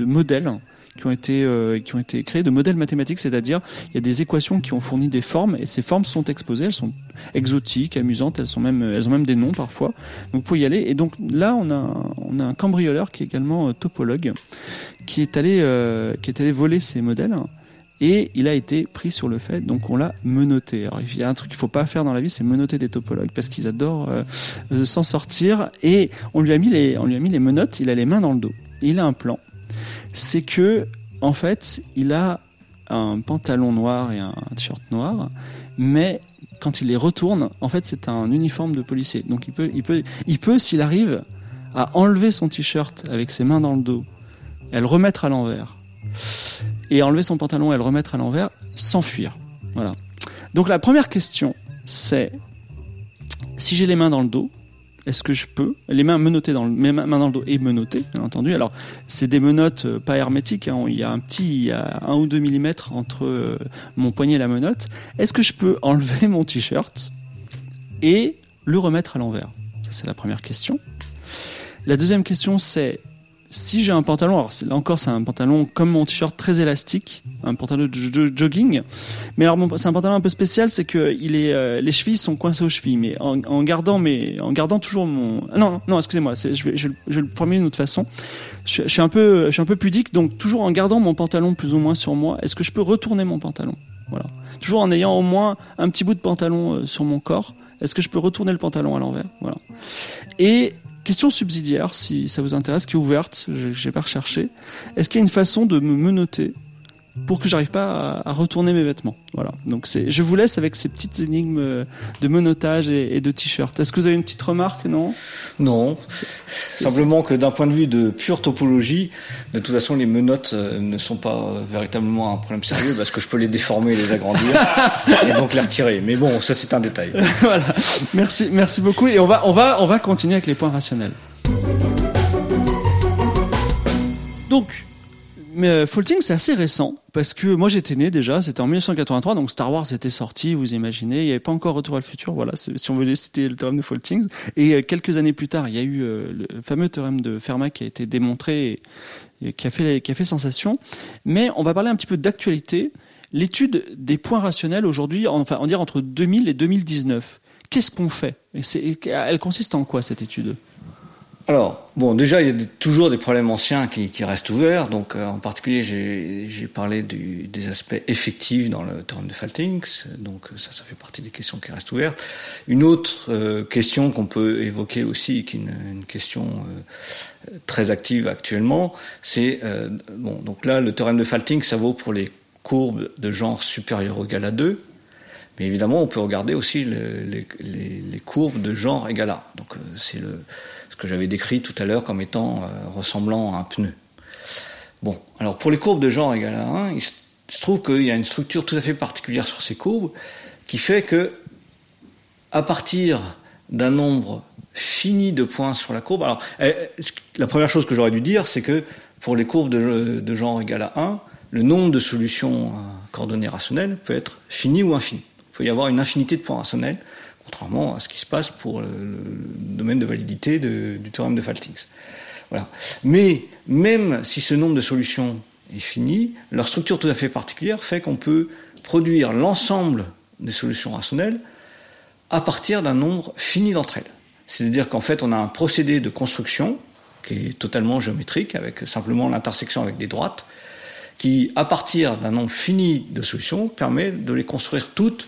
modèles qui ont été euh, qui ont été créés de modèles mathématiques, c'est-à-dire il y a des équations qui ont fourni des formes et ces formes sont exposées, elles sont exotiques, amusantes, elles sont même elles ont même des noms parfois. Donc pour y aller et donc là on a on a un cambrioleur qui est également euh, topologue qui est allé euh, qui est allé voler ces modèles et il a été pris sur le fait, donc on l'a menotté. Alors il y a un truc qu'il faut pas faire dans la vie, c'est menotter des topologues parce qu'ils adorent euh, s'en sortir. Et on lui a mis les, on lui a mis les menottes. Il a les mains dans le dos. Il a un plan c'est que en fait, il a un pantalon noir et un t-shirt noir, mais quand il les retourne, en fait, c'est un uniforme de policier. Donc il peut, il peut, il peut, s'il arrive à enlever son t-shirt avec ses mains dans le dos, et le remettre à l'envers, et enlever son pantalon et le remettre à l'envers, s'enfuir. Voilà. Donc la première question, c'est si j'ai les mains dans le dos, est-ce que je peux Les mains menottées dans le, mains dans le dos et menottées, bien entendu. Alors, c'est des menottes euh, pas hermétiques. Hein. Il y a un petit, il un ou deux millimètres entre euh, mon poignet et la menotte. Est-ce que je peux enlever mon t-shirt et le remettre à l'envers? C'est la première question. La deuxième question, c'est si j'ai un pantalon, alors là encore c'est un pantalon comme mon t-shirt très élastique, un pantalon de jogging, mais alors c'est un pantalon un peu spécial, c'est que il est, euh, les chevilles sont coincées aux chevilles, mais en, en gardant mais en gardant toujours mon, non non excusez-moi, je vais, je, je, vais le formuler d'une autre façon. Je, je, suis un peu, je suis un peu pudique, donc toujours en gardant mon pantalon plus ou moins sur moi, est-ce que je peux retourner mon pantalon, voilà, toujours en ayant au moins un petit bout de pantalon euh, sur mon corps. Est-ce que je peux retourner le pantalon à l'envers? Voilà. Et Question subsidiaire, si ça vous intéresse, qui est ouverte, j'ai pas recherché. Est-ce qu'il y a une façon de me menoter? Pour que j'arrive pas à, retourner mes vêtements. Voilà. Donc c'est, je vous laisse avec ces petites énigmes de menottage et, de t-shirt. Est-ce que vous avez une petite remarque, non? Non. Simplement que d'un point de vue de pure topologie, de toute façon, les menottes euh, ne sont pas euh, véritablement un problème sérieux parce que je peux les déformer, les agrandir et donc les retirer. Mais bon, ça c'est un détail. voilà. Merci, merci beaucoup. Et on va, on va, on va continuer avec les points rationnels. Donc, mais euh, Faulting, c'est assez récent parce que moi j'étais né déjà, c'était en 1983, donc Star Wars était sorti, vous imaginez, il n'y avait pas encore Retour à le futur, voilà, si on voulait citer le théorème de Faulting. Et euh, quelques années plus tard, il y a eu euh, le fameux théorème de Fermat qui a été démontré et, qui, a fait, sensation. Mais on va parler un petit peu d'actualité. L'étude des points rationnels aujourd'hui, enfin on dire entre 2000 et 2019. Qu'est-ce qu'on fait? Elle consiste en quoi cette étude? Alors, bon, déjà, il y a toujours des problèmes anciens qui, restent ouverts. Donc, euh, en particulier, j'ai parlé des aspects effectifs dans le théorème de Faltings. Donc, ça, ça fait partie des questions qui restent ouvertes. Une autre euh, question qu'on peut évoquer aussi, qui est une, question euh, très active actuellement, c'est bon, donc là, le théorème de Faltings, ça vaut pour les courbes de genre supérieur ou égal à 2. Mais évidemment, on peut regarder aussi les, courbes de genre égal à 1. Donc, c'est le que j'avais décrit tout à l'heure comme étant euh, ressemblant à un pneu. Bon, alors pour les courbes de genre égale à 1, il se trouve qu'il y a une structure tout à fait particulière sur ces courbes qui fait que, à partir d'un nombre fini de points sur la courbe, alors eh, la première chose que j'aurais dû dire, c'est que pour les courbes de, genre égal à 1, le nombre de solutions à coordonnées rationnelles peut être fini ou infini. Il peut y avoir une infinité de points rationnels contrairement à ce qui se passe pour le, domaine de validité du théorème de Faltings. Voilà. Mais même si ce nombre de solutions est fini, leur structure tout à fait particulière fait qu'on peut produire l'ensemble des solutions rationnelles à partir d'un nombre fini d'entre elles. C'est-à-dire qu'en fait, on a un procédé de construction qui est totalement géométrique, avec simplement l'intersection avec des droites, qui, à partir d'un nombre fini de solutions, permet de les construire toutes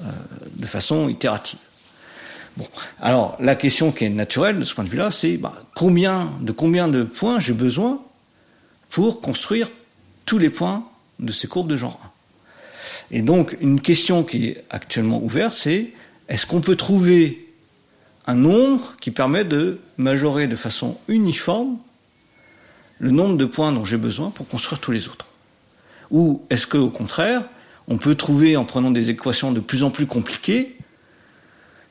de façon itérative. Bon, alors la question qui est naturelle de ce point de vue-là, c'est bah, de combien de points j'ai besoin pour construire tous les points de ces courbes de genre 1. Et donc une question qui est actuellement ouverte, c'est est-ce qu'on peut trouver un nombre qui permet de majorer de façon uniforme le nombre de points dont j'ai besoin pour construire tous les autres? Ou est-ce qu'au contraire, on peut trouver, en prenant des équations de plus en plus compliquées,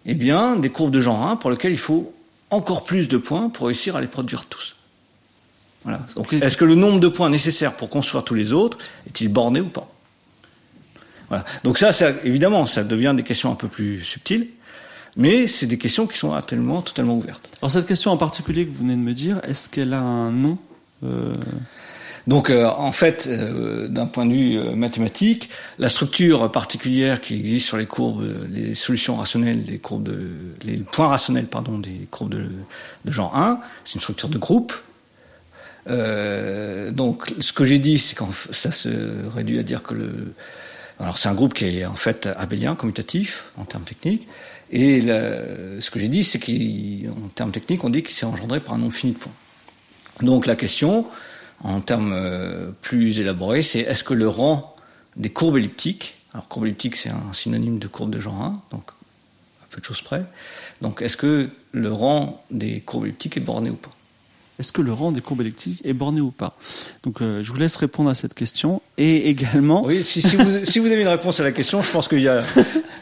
eh bien, des courbes de genre 1 pour lesquelles il faut encore plus de points pour réussir à les produire tous. Voilà. Est-ce que le nombre de points nécessaires pour construire tous les autres est-il borné ou pas? Voilà. Donc ça, évidemment, ça devient des questions un peu plus subtiles, mais c'est des questions qui sont actuellement totalement ouvertes. Alors cette question en particulier que vous venez de me dire, est-ce qu'elle a un nom euh, donc euh, en fait, euh, d'un point de vue euh, mathématique, la structure particulière qui existe sur les courbes, les solutions rationnelles, les courbes de, les points rationnels pardon des courbes de, de genre 1, c'est une structure de groupe. donc ce que j'ai dit, c'est qu'en ça se réduit à dire que le alors c'est un groupe qui est en fait abélien, commutatif en termes techniques. Et ce que j'ai dit, c'est qu'en termes techniques, on dit qu'il s'est engendré par un nombre fini de points. Donc la question, en termes euh, plus élaborés, c'est est-ce que le rang des courbes elliptiques, alors courbe elliptique c'est un synonyme de courbe de genre 1, donc à peu de choses près, donc est-ce que le rang des courbes elliptiques est borné ou pas? Est-ce que le rang des courbes électriques est borné ou pas? Donc, euh, je vous laisse répondre à cette question. Et également. Oui, si, vous, si vous avez une réponse à la question, je pense qu'il y a.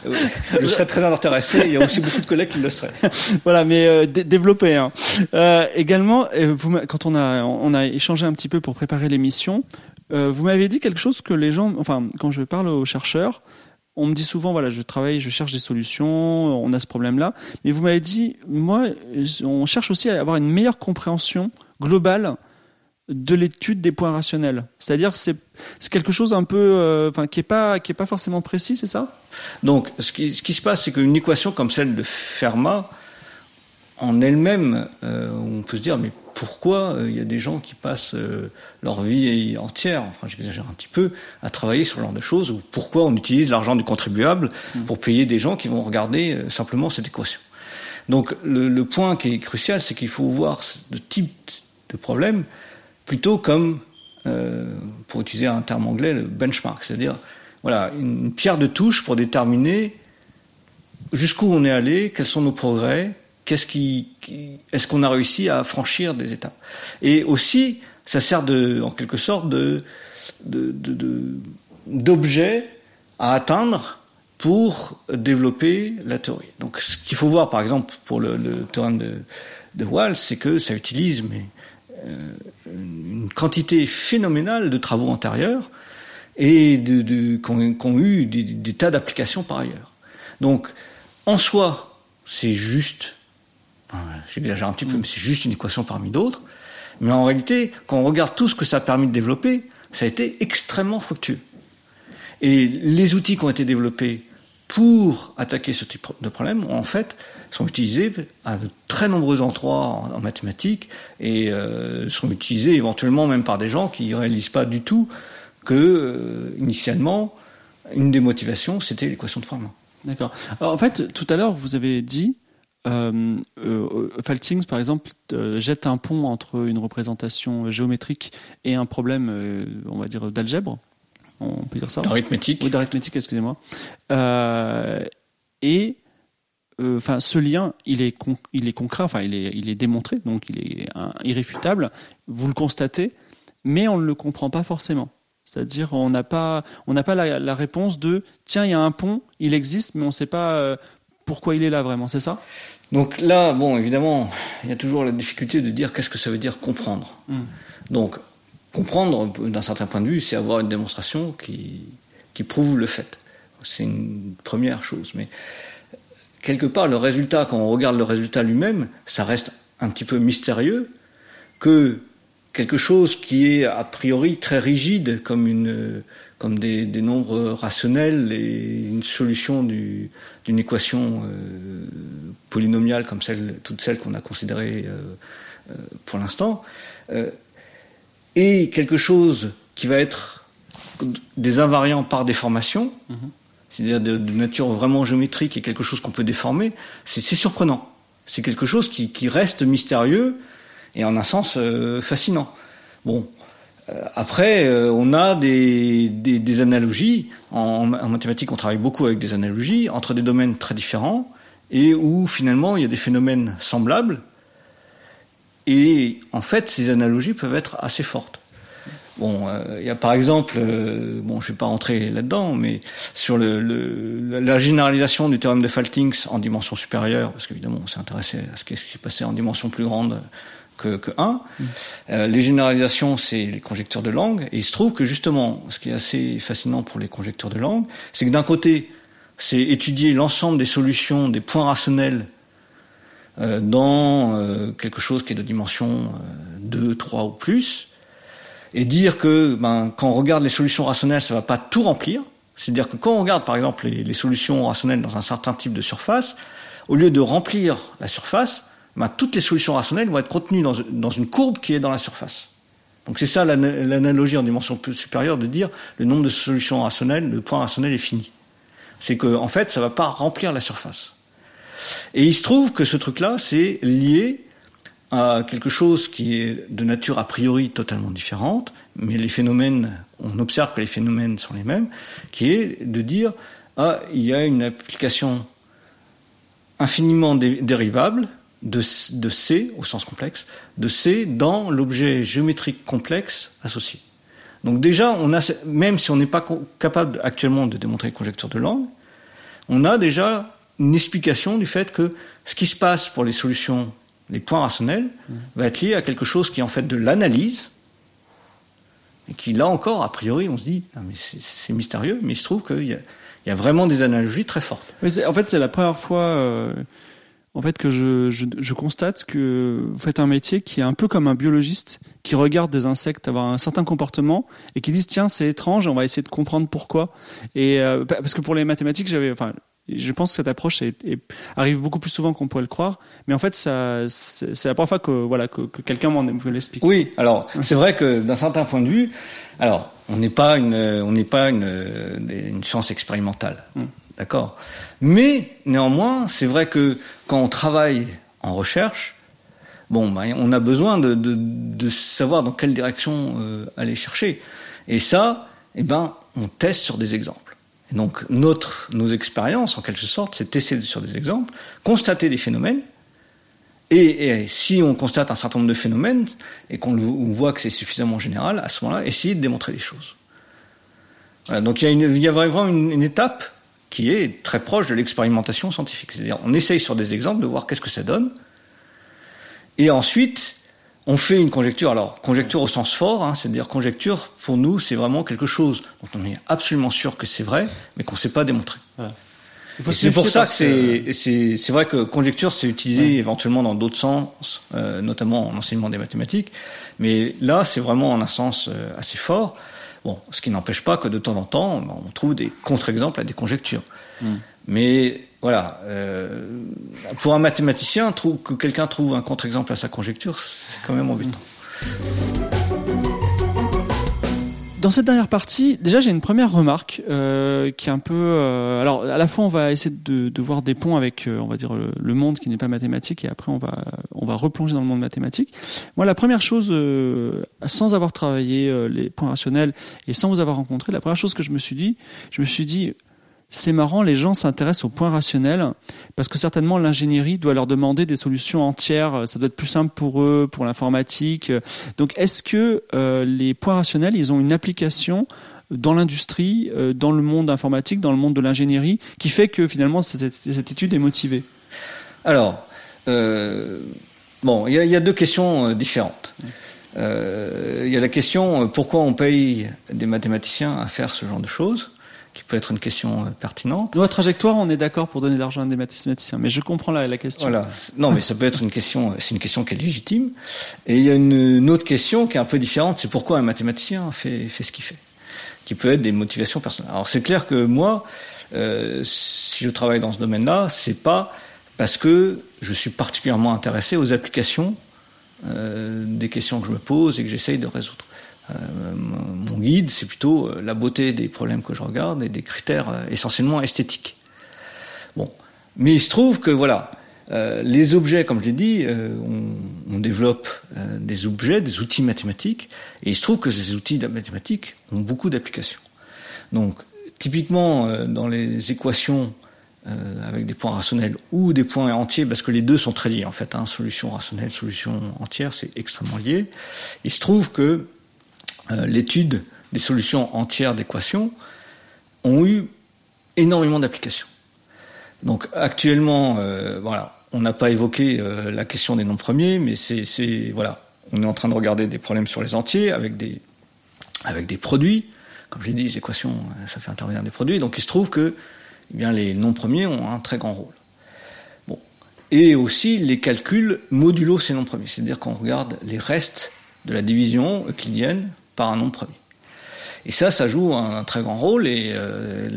Euh, je serais très intéressé. Il y a aussi beaucoup de collègues qui le seraient. voilà, mais euh, développer. Hein. Euh, également, vous, quand on a, on a échangé un petit peu pour préparer l'émission, vous m'avez dit quelque chose que les gens, enfin, quand je parle aux chercheurs, on me dit souvent, voilà, je travaille, je cherche des solutions, on a ce problème-là. Mais vous m'avez dit, moi, on cherche aussi à avoir une meilleure compréhension globale de l'étude des points rationnels. C'est-à-dire, c'est c'est quelque chose un peu, euh, enfin, qui est pas qui est pas forcément précis, c'est ça? Donc, ce qui, ce qui se passe, c'est qu'une équation comme celle de Fermat, en elle-même, euh, on peut se dire, mais pourquoi euh, il y a des gens qui passent euh, leur vie entière, enfin j'exagère un petit peu, à travailler sur ce genre de choses, ou pourquoi on utilise l'argent du contribuable mm. pour payer des gens qui vont regarder euh, simplement cette équation? Donc le, point qui est crucial, c'est qu'il faut voir ce type de problème plutôt comme, pour utiliser un terme anglais, le benchmark, c'est-à-dire voilà une pierre de touche pour déterminer jusqu'où on est allé, quels sont nos progrès, qu'est-ce qui, est-ce qu'on a réussi à franchir des étapes Et aussi, ça sert de, en quelque sorte de, d'objet à atteindre pour développer la théorie. Donc, ce qu'il faut voir, par exemple, pour le, théorème de, de Wall, c'est que ça utilise mais, euh, une quantité phénoménale de travaux antérieurs et de, de, qui ont eu des, des tas d'applications par ailleurs. Donc, en soi, c'est juste, j'exagère un petit peu, mais c'est juste une équation parmi d'autres. Mais en réalité, quand on regarde tout ce que ça a permis de développer, ça a été extrêmement fructueux. Et les outils qui ont été développés pour attaquer ce type de problème, en fait, sont utilisés à de très nombreux endroits en, mathématiques et euh, sont utilisés éventuellement même par des gens qui ne réalisent pas du tout que, euh, initialement, une des motivations, c'était l'équation de Fermat. D'accord. Alors, en fait, tout à l'heure, vous avez dit, euh, euh, Faltings, par exemple, euh, jette un pont entre une représentation géométrique et un problème, on va dire, d'algèbre. On peut dire ça D'arithmétique. Oui, d'arithmétique, excusez-moi. Et enfin, ce lien, il est, con, il est concret, enfin, il est, il est démontré, donc il est irréfutable. Vous le constatez, mais on ne le comprend pas forcément. C'est-à-dire, on n'a pas, on n'a pas la, la, réponse de tiens, il y a un pont, il existe, mais on ne sait pas euh, pourquoi il est là vraiment. C'est ça? Donc là, bon, évidemment, il y a toujours la difficulté de dire qu'est-ce que ça veut dire comprendre. Hmm. Donc, comprendre, d'un certain point de vue, c'est avoir une démonstration qui, qui prouve le fait. C'est une première chose. Mais quelque part, le résultat, quand on regarde le résultat lui-même, ça reste un petit peu mystérieux que quelque chose qui est a priori très rigide, comme, des, nombres rationnels et une solution d'une équation euh, polynomiale comme celle, toutes celles qu'on a considérées euh, euh, pour l'instant, et quelque chose qui va être des invariants par déformation, -hmm. C'est-à-dire de, de, nature vraiment géométrique et quelque chose qu'on peut déformer, c'est surprenant. C'est quelque chose qui, reste mystérieux et en un sens euh, fascinant. Bon, euh, après, euh, on a des, analogies. En, mathématiques, on travaille beaucoup avec des analogies entre des domaines très différents et où finalement il y a des phénomènes semblables. Et en fait, ces analogies peuvent être assez fortes. Bon, euh, il y a par exemple, euh, bon, je vais pas rentrer là-dedans, mais sur le, le, la généralisation du théorème de Faltings en dimension supérieure, parce qu'évidemment, on s'est intéressé à ce qui s'est passé en dimension plus grande que, que 1. Mm. Euh, les généralisations, c'est les conjectures de langue, et il se trouve que justement, ce qui est assez fascinant pour les conjectures de langue, c'est que d'un côté, c'est étudier l'ensemble des solutions, des points rationnels euh, dans euh, quelque chose qui est de dimension 2, 3 ou plus, et dire que ben, quand on regarde les solutions rationnelles, ça ne va pas tout remplir. C'est-à-dire que quand on regarde par exemple les, solutions rationnelles dans un certain type de surface, au lieu de remplir la surface, ben, toutes les solutions rationnelles vont être contenues dans, dans une courbe qui est dans la surface. Donc c'est ça l'analogie en dimension supérieure de dire le nombre de solutions rationnelles, de points rationnels est fini. C'est qu'en en fait, ça ne va pas remplir la surface. Et il se trouve que ce truc-là, c'est lié à quelque chose qui est de nature a priori totalement différente, mais les phénomènes, on observe que les phénomènes sont les mêmes, qui est de dire ah il y a une application infiniment dé dérivable de, de, C au sens complexe, de C dans l'objet géométrique complexe associé. Donc déjà, on a, même si on n'est pas capable actuellement de démontrer les conjectures de langue, on a déjà une explication du fait que ce qui se passe pour les solutions les points rationnels, va être lié à quelque chose qui est en fait de l'analyse, et qui là encore, a priori, on se dit, ah, c'est mystérieux, mais il se trouve qu'il y, a vraiment des analogies très fortes. En fait, c'est la première fois euh, en fait, que je, constate que vous faites un métier qui est un peu comme un biologiste qui regarde des insectes avoir un certain comportement et qui dit tiens c'est étrange on va essayer de comprendre pourquoi et euh, parce que pour les mathématiques j'avais je pense que cette approche est, est, arrive beaucoup plus souvent qu'on pourrait le croire, mais en fait, ça, c'est la première fois que voilà que, que quelqu'un m'en l'explique. Oui, alors c'est vrai que d'un certain point de vue, alors on n'est pas une, on n'est pas une, une science expérimentale, mm. d'accord? Mais néanmoins, c'est vrai que quand on travaille en recherche, bon, ben, on a besoin de, de, de, savoir dans quelle direction euh, aller chercher, et ça, eh ben, on teste sur des exemples. Donc notre, nos expériences, en quelque sorte, c'est tester sur des exemples, constater des phénomènes, et, si on constate un certain nombre de phénomènes et qu'on voit que c'est suffisamment général, à ce moment-là, essayer de démontrer les choses. Donc il y, a une, il y a vraiment une, une étape qui est très proche de l'expérimentation scientifique. C'est-à-dire, on essaye sur des exemples de voir qu'est-ce que ça donne, et ensuite, on fait une conjecture. Alors, conjecture au sens fort, hein, c'est-à-dire conjecture, pour nous, c'est vraiment quelque chose dont on est absolument sûr que c'est vrai, mais qu'on ne sait pas démontrer. C'est pour ça que c'est c'est c'est vrai que conjecture c'est utilisé éventuellement dans d'autres sens, euh, notamment en enseignement des mathématiques, mais là c'est vraiment en un sens euh, assez fort. Bon, ce qui n'empêche pas que de temps en temps on trouve des contre-exemples à des conjectures. Hmm. Mais voilà, euh, pour un mathématicien, que quelqu'un trouve un contre-exemple à sa conjecture, c'est quand même embêtant. Dans cette dernière partie, déjà j'ai une première remarque euh, qui est un peu. Euh, alors à la fois on va essayer de, voir des ponts avec, on va dire le, monde qui n'est pas mathématique, et après on va on va replonger dans le monde mathématique. Moi la première chose, sans avoir travaillé les points rationnels et sans vous avoir rencontré, la première chose que je me suis dit, je me suis dit c'est marrant, les gens s'intéressent aux points rationnels parce que certainement l'ingénierie doit leur demander des solutions entières. Ça doit être plus simple pour eux, pour l'informatique. Donc, est-ce que euh, les points rationnels, ils ont une application dans l'industrie, euh, dans le monde informatique, dans le monde de l'ingénierie, qui fait que finalement cette, cette étude est motivée? Alors, euh, bon, il y, y, a deux questions différentes. Il y a la question pourquoi on paye des mathématiciens à faire ce genre de choses? Qui peut être une question euh, pertinente. Nous, trajectoire, on est d'accord pour donner l'argent à des mathématiciens, mais je comprends la, la question. Voilà. Non, mais ça peut être une question, c'est une question qui est légitime. Et il y a une, autre question qui est un peu différente, c'est pourquoi un mathématicien fait, fait ce qu'il fait, qui peut être des motivations personnelles. Alors c'est clair que moi, euh, si je travaille dans ce domaine-là, c'est pas parce que je suis particulièrement intéressé aux applications euh, des questions que je me pose et que j'essaye de résoudre. Euh, mon guide, c'est plutôt euh, la beauté des problèmes que je regarde et des critères euh, essentiellement esthétiques. Bon, mais il se trouve que voilà, les objets, comme je l'ai dit, on, développe des objets, des outils mathématiques, et il se trouve que ces outils mathématiques ont beaucoup d'applications. Donc, typiquement, dans les équations avec des points rationnels ou des points entiers, parce que les deux sont très liés en fait, hein, solution rationnelle, solution entière, c'est extrêmement lié. Il se trouve que l'étude des solutions entières d'équations ont eu énormément d'applications. Donc actuellement, euh, on n'a pas évoqué euh, la question des noms premiers, mais c'est on est en train de regarder des problèmes sur les entiers avec des produits. Comme je l'ai dit, les équations, ça fait intervenir des produits. Donc il se trouve que eh les noms premiers ont un très grand rôle. Et aussi les calculs modulo ces noms premiers, c'est-à-dire qu'on regarde les restes de la division euclidienne par un nombre premier. Et ça, ça joue un, très grand rôle et euh,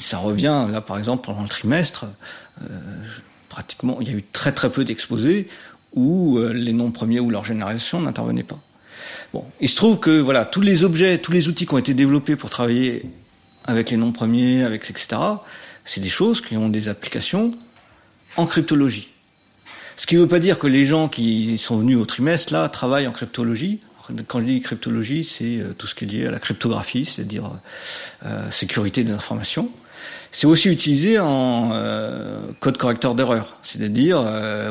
ça revient là par exemple pendant le trimestre, euh, pratiquement il y a eu très très peu d'exposés où euh, les nombres premiers ou leur génération n'intervenaient pas. Bon, il se trouve que voilà tous les objets, tous les outils qui ont été développés pour travailler avec les nombres premiers, avec etc. C'est des choses qui ont des applications en cryptologie. Ce qui ne veut pas dire que les gens qui sont venus au trimestre là travaillent en cryptologie quand je dis cryptologie, c'est euh, tout ce qui est lié à la cryptographie, c'est-à-dire euh, euh, sécurité des informations. C'est aussi utilisé en code correcteur d'erreur, c'est-à-dire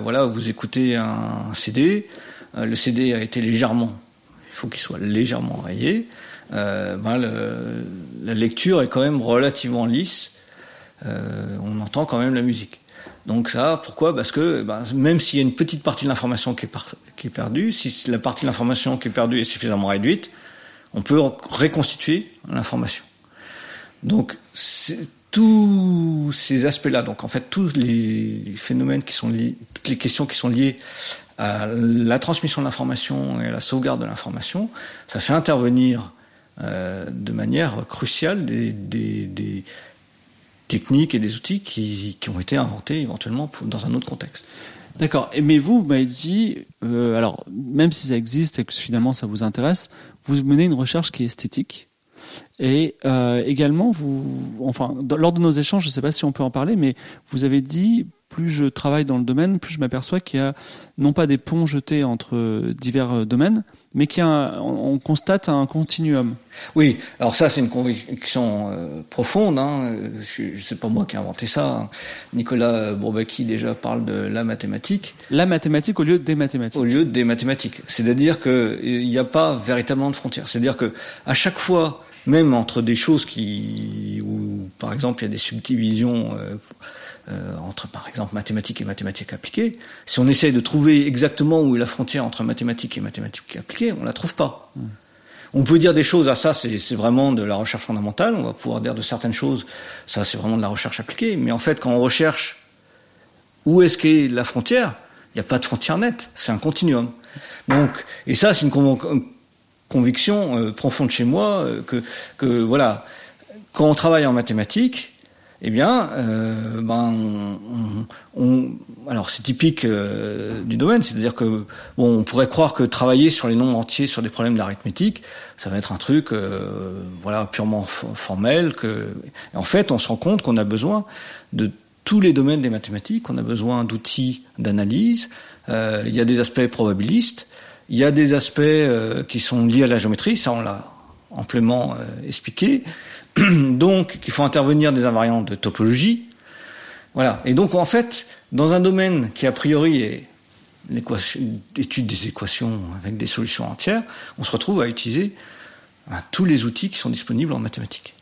voilà, vous écoutez un CD, le CD a été légèrement, il faut qu'il soit légèrement rayé. Ben, la lecture est quand même relativement lisse. on entend quand même la musique. Donc ça, pourquoi? Parce que ben, même s'il y a une petite partie de l'information qui, qui, est perdue, si la partie de l'information qui est perdue est suffisamment réduite, on peut reconstituer l'information. Donc tous ces aspects-là, donc en fait tous les phénomènes qui sont liés, toutes les questions qui sont liées à la transmission de l'information et à la sauvegarde de l'information, ça fait intervenir euh, de manière cruciale des, des, des techniques et des outils qui, qui ont été inventés éventuellement dans un autre contexte. D'accord. Mais vous, vous m'avez dit, alors même si ça existe et que finalement ça vous intéresse, vous menez une recherche qui est esthétique. Et euh, également, vous, enfin, lors de nos échanges, je ne sais pas si on peut en parler, mais vous avez dit plus je travaille dans le domaine, plus je m'aperçois qu'il y a non pas des ponts jetés entre divers euh, domaines, mais qu'il on constate un continuum. Oui, alors ça c'est une conviction euh, profonde. Hein. Je, sais pas moi qui ai inventé ça. Hein. Nicolas Bourbaki déjà parle de la mathématique. La mathématique au lieu des mathématiques. Au lieu des mathématiques. C'est-à-dire qu'il n'y a pas véritablement de frontières. C'est-à-dire que à chaque fois, même entre des choses qui, où par exemple il y a des subdivisions. Euh, euh, entre par exemple mathématiques et mathématiques appliquées, si on essaye de trouver exactement où est la frontière entre mathématiques et mathématiques appliquées, on la trouve pas. Mm. On peut dire des choses, à ah, ça c'est vraiment de la recherche fondamentale, on va pouvoir dire de certaines choses, ça c'est vraiment de la recherche appliquée, mais en fait quand on recherche où est-ce qu'est la frontière, il n'y a pas de frontière nette, c'est un continuum. Donc, et ça c'est une conviction euh, profonde chez moi, euh, que, que voilà, quand on travaille en mathématiques, eh bien, euh, ben, alors c'est typique euh, du domaine, c'est-à-dire que bon, on pourrait croire que travailler sur les nombres entiers, sur des problèmes d'arithmétique, ça va être un truc, euh, voilà, purement formel. Que, en fait, on se rend compte qu'on a besoin de tous les domaines des mathématiques, on a besoin d'outils d'analyse. il y a des aspects probabilistes, il y a des aspects qui sont liés à la géométrie, ça on l'a amplement expliqué. donc qu'il faut intervenir des invariants de topologie. Voilà. Et donc en fait, dans un domaine qui a priori est l'étude des équations avec des solutions entières, on se retrouve à utiliser ben, tous les outils qui sont disponibles en mathématiques.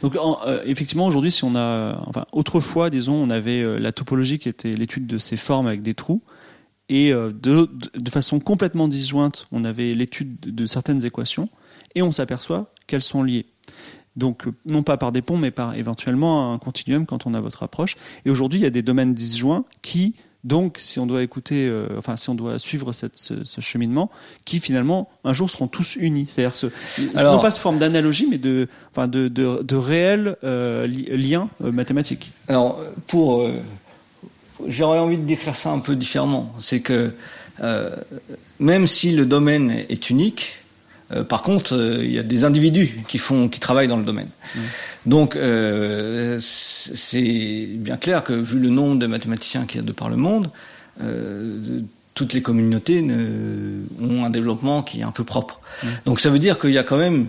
Donc euh, effectivement aujourd'hui si on a enfin autrefois disons on avait euh, la topologie qui était l'étude de ces formes avec des trous et euh, de, façon complètement disjointe on avait l'étude de certaines équations et on s'aperçoit qu'elles sont liées. Donc, non pas par des ponts, mais par éventuellement un continuum quand on a votre approche. Et aujourd'hui, il y a des domaines disjoints qui, donc, si on doit écouter, euh, enfin, si on doit suivre cette, ce, cheminement, qui finalement, un jour, seront tous unis. C'est-à-dire, ce, non pas sous forme d'analogie, mais de, enfin, de, de, de réels euh, liens euh, mathématiques. Alors, pour, j'aurais envie de décrire ça un peu différemment. C'est que même si le domaine est unique, euh, par contre, euh, il y a des individus qui font, qui travaillent dans le domaine. Mmh. Donc, euh, c'est bien clair que vu le nombre de mathématiciens qu'il y a de par le monde, toutes les communautés ont un développement qui est un peu propre. Mmh. Donc, ça veut dire qu'il y a quand même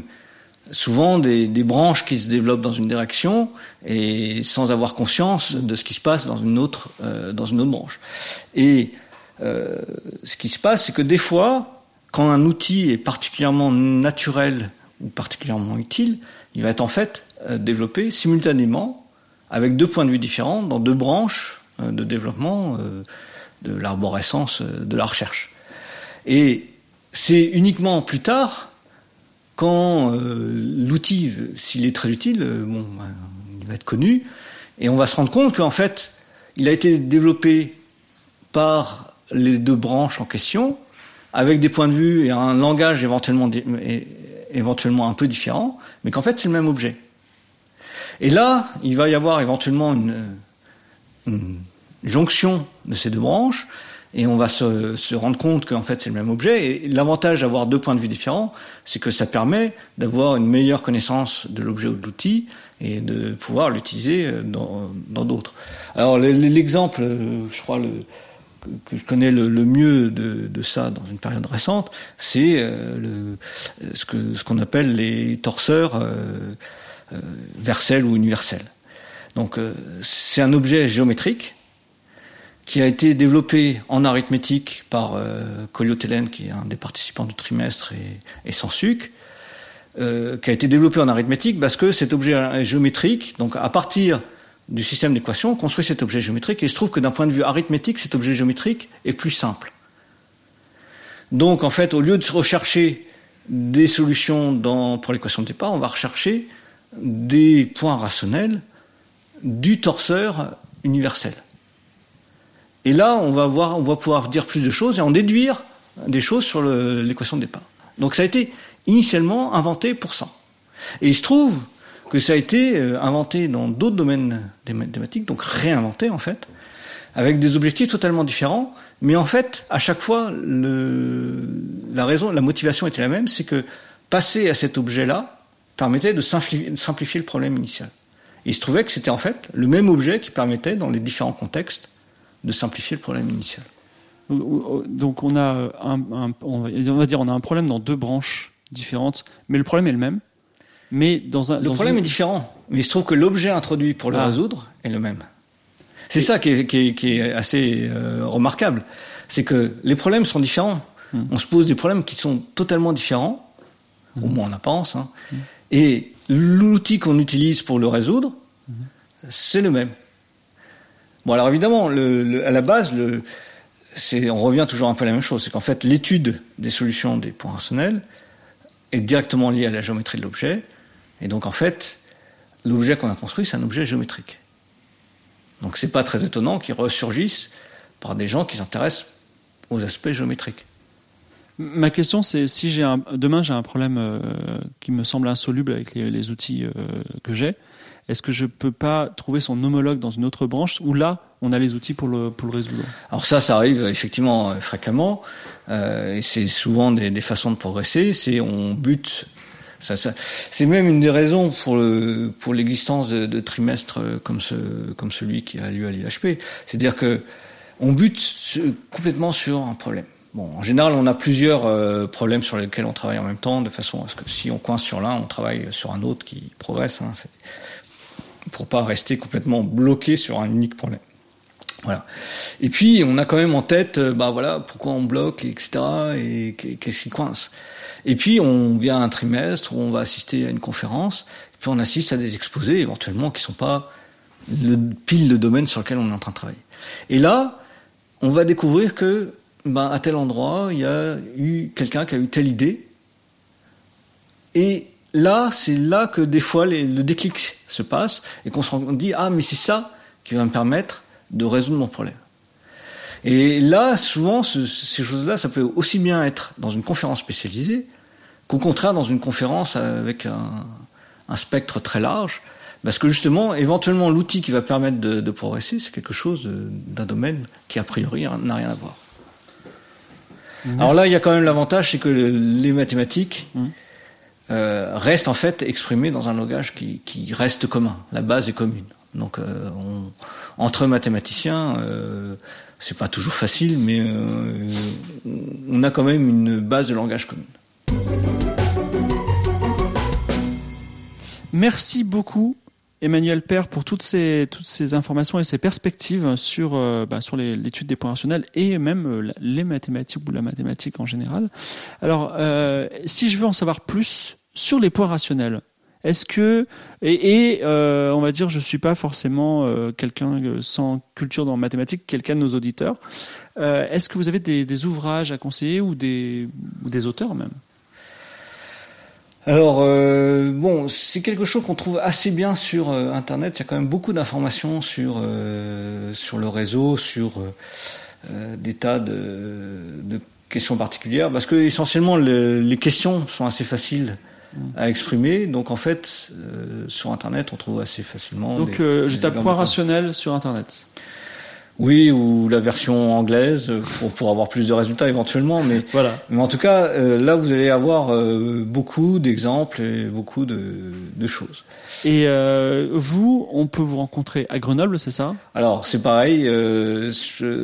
souvent des, des, branches qui se développent dans une direction et sans avoir conscience de ce qui se passe dans une autre, dans une autre branche. Et ce qui se passe, c'est que des fois, quand un outil est particulièrement naturel ou particulièrement utile, il va être en fait euh, développé simultanément avec deux points de vue différents dans deux branches euh, de développement euh, de l'arborescence de la recherche. Et c'est uniquement plus tard, quand l'outil, s'il est très utile, bon, ben, il va être connu, et on va se rendre compte qu'en fait, il a été développé par les deux branches en question, avec des points de vue et un langage éventuellement, éventuellement un peu différent, mais qu'en fait c'est le même objet. Et là, il va y avoir éventuellement une, une jonction de ces deux branches, et on va se, se rendre compte qu'en fait c'est le même objet. Et l'avantage d'avoir deux points de vue différents, c'est que ça permet d'avoir une meilleure connaissance de l'objet ou de l'outil et de pouvoir l'utiliser dans d'autres. Alors l'exemple, je crois le, que je connais le, mieux de, ça dans une période récente, c'est euh, le, ce que ce qu'on appelle les torseurs euh, euh versels ou universels. Donc euh, c'est un objet géométrique qui a été développé en arithmétique par euh, Telen, qui est un des participants du trimestre, et, et Sansuc, euh, qui a été développé en arithmétique parce que cet objet géométrique, donc à partir du système d'équations, on construit cet objet géométrique et il se trouve que d'un point de vue arithmétique, cet objet géométrique est plus simple. Donc en fait, au lieu de rechercher des solutions pour l'équation de départ, on va rechercher des points rationnels du torseur universel. Et là, on va, on va pouvoir dire plus de choses et en déduire des choses sur l'équation de départ. Donc ça a été initialement inventé pour ça. Et il se trouve que ça a été euh, inventé dans d'autres domaines des mathématiques, donc réinventé en fait, avec des objectifs totalement différents. Mais en fait, à chaque fois, la motivation était la même, c'est que passer à cet objet-là permettait de simplifier, le problème initial. Et il se trouvait que c'était en fait le même objet qui permettait, dans les différents contextes, de simplifier le problème initial. Donc on a on va dire on a un problème dans deux branches différentes, mais le problème est le même. Mais dans un, le problème est différent, mais il se trouve que l'objet introduit pour le ah. résoudre est le même. C'est ça qui est, qui est, qui est assez euh, remarquable, c'est que les problèmes sont différents. Hmm. On se pose des problèmes qui sont totalement différents, au hmm. moins en apparence, hein. Hmm. et l'outil qu'on utilise pour le résoudre, c'est le même. Bon, alors évidemment, le, à la base, le, on revient toujours un peu à la même chose. C'est qu'en fait, l'étude des solutions des points rationnels est directement liée à la géométrie de l'objet. Et donc, en fait, l'objet qu'on a construit, c'est un objet géométrique. Donc, c'est pas très étonnant qu'il ressurgisse par des gens qui s'intéressent aux aspects géométriques. Ma question, c'est si j'ai un, demain j'ai un problème euh, qui me semble insoluble avec les, outils euh, que j'ai, est-ce que je peux pas trouver son homologue dans une autre branche où là, on a les outils pour le, pour le résoudre? Alors ça, ça arrive effectivement euh, fréquemment, euh, et c'est souvent des, des, façons de progresser. C'est on bute. C'est même une des raisons pour le, pour l'existence de, trimestres comme ce comme celui qui a lieu à l'IHP. C'est-à-dire que on bute complètement sur un problème. Bon, en général, on a plusieurs euh, problèmes sur lesquels on travaille en même temps, de façon à ce que si on coince sur l'un, on travaille sur un autre qui progresse. Hein, pour pas rester complètement bloqué sur un unique problème. Voilà. Et puis on a quand même en tête, euh, bah voilà, pourquoi on bloque, etc. Et qu'est-ce qui coince. Et puis on vient à un trimestre où on va assister à une conférence, puis on assiste à des exposés éventuellement qui sont pas le, pile de domaine sur lequel on est en train de travailler. Et là, on va découvrir que, ben, à tel endroit, il y a eu quelqu'un qui a eu telle idée, et là, c'est là que des fois le déclic se passe et qu'on se dit ah mais c'est ça qui va me permettre de résoudre mon problème. Et là, souvent, ces choses-là, ça peut aussi bien être dans une conférence spécialisée qu'au contraire dans une conférence avec un, spectre très large, parce que justement, éventuellement, l'outil qui va permettre de, progresser, c'est quelque chose d'un domaine qui a priori n'a rien à voir. Alors là, il y a quand même l'avantage, c'est que les mathématiques, mmh. Euh, reste en fait exprimé dans un langage qui, reste commun. La base est commune. Donc euh, entre mathématiciens, euh, c'est pas toujours facile, mais on a quand même une base de langage commune. Merci beaucoup Emmanuel Père pour toutes ces, toutes ces informations et ces perspectives sur, bah, sur l'étude des points rationnels et même les mathématiques ou la mathématique en général. Alors, si je veux en savoir plus sur les points rationnels, est-ce que et, euh, on va dire je suis pas forcément euh, quelqu'un sans culture dans mathématiques, quelqu'un de nos auditeurs. Euh, est-ce que vous avez des, ouvrages à conseiller ou des ou des auteurs même? Alors bon, c'est quelque chose qu'on trouve assez bien sur Internet. Il y a quand même beaucoup d'informations sur sur le réseau, sur des tas de, questions particulières, parce que essentiellement les questions sont assez faciles à exprimer. Donc en fait, euh, sur Internet, on trouve assez facilement. Donc euh, je tape point rationnel sur Internet. Oui, ou la version anglaise pour, pour avoir plus de résultats éventuellement, mais voilà. Mais en tout cas, euh, là vous allez avoir euh, beaucoup d'exemples et beaucoup de, de choses. Et euh, vous, on peut vous rencontrer à Grenoble, c'est ça? Alors c'est pareil.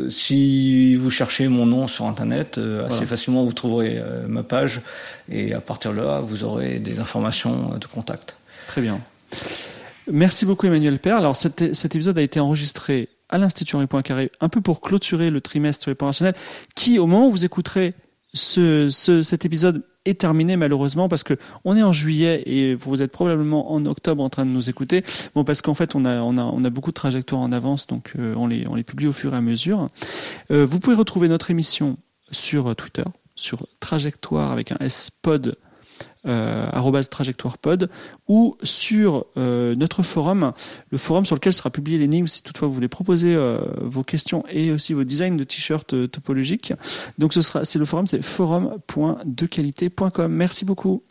si vous cherchez mon nom sur internet, assez facilement vous trouverez ma page et à partir de là, vous aurez des informations de contact. Très bien. Merci beaucoup Emmanuel Père. Alors cet, cet épisode a été enregistré à l'Institut Henri Poincaré, un peu pour clôturer le trimestre sur qui, au moment où vous écouterez ce, ce, cet épisode, est terminé malheureusement parce que on est en juillet et vous êtes probablement en octobre en train de nous écouter. Bon, parce qu'en fait, on a, on a, on a beaucoup de trajectoires en avance, donc euh, on, les, on les publie au fur et à mesure. Euh, vous pouvez retrouver notre émission sur Twitter, sur trajectoire avec un S pod euh, trajectoirepod ou sur euh, notre forum, le forum sur lequel sera publié l'énigme si toutefois vous voulez proposer euh, vos questions et aussi vos designs de t-shirts euh, topologiques. Donc ce sera, c'est le forum, c'est forum.dequalité.com. Merci beaucoup.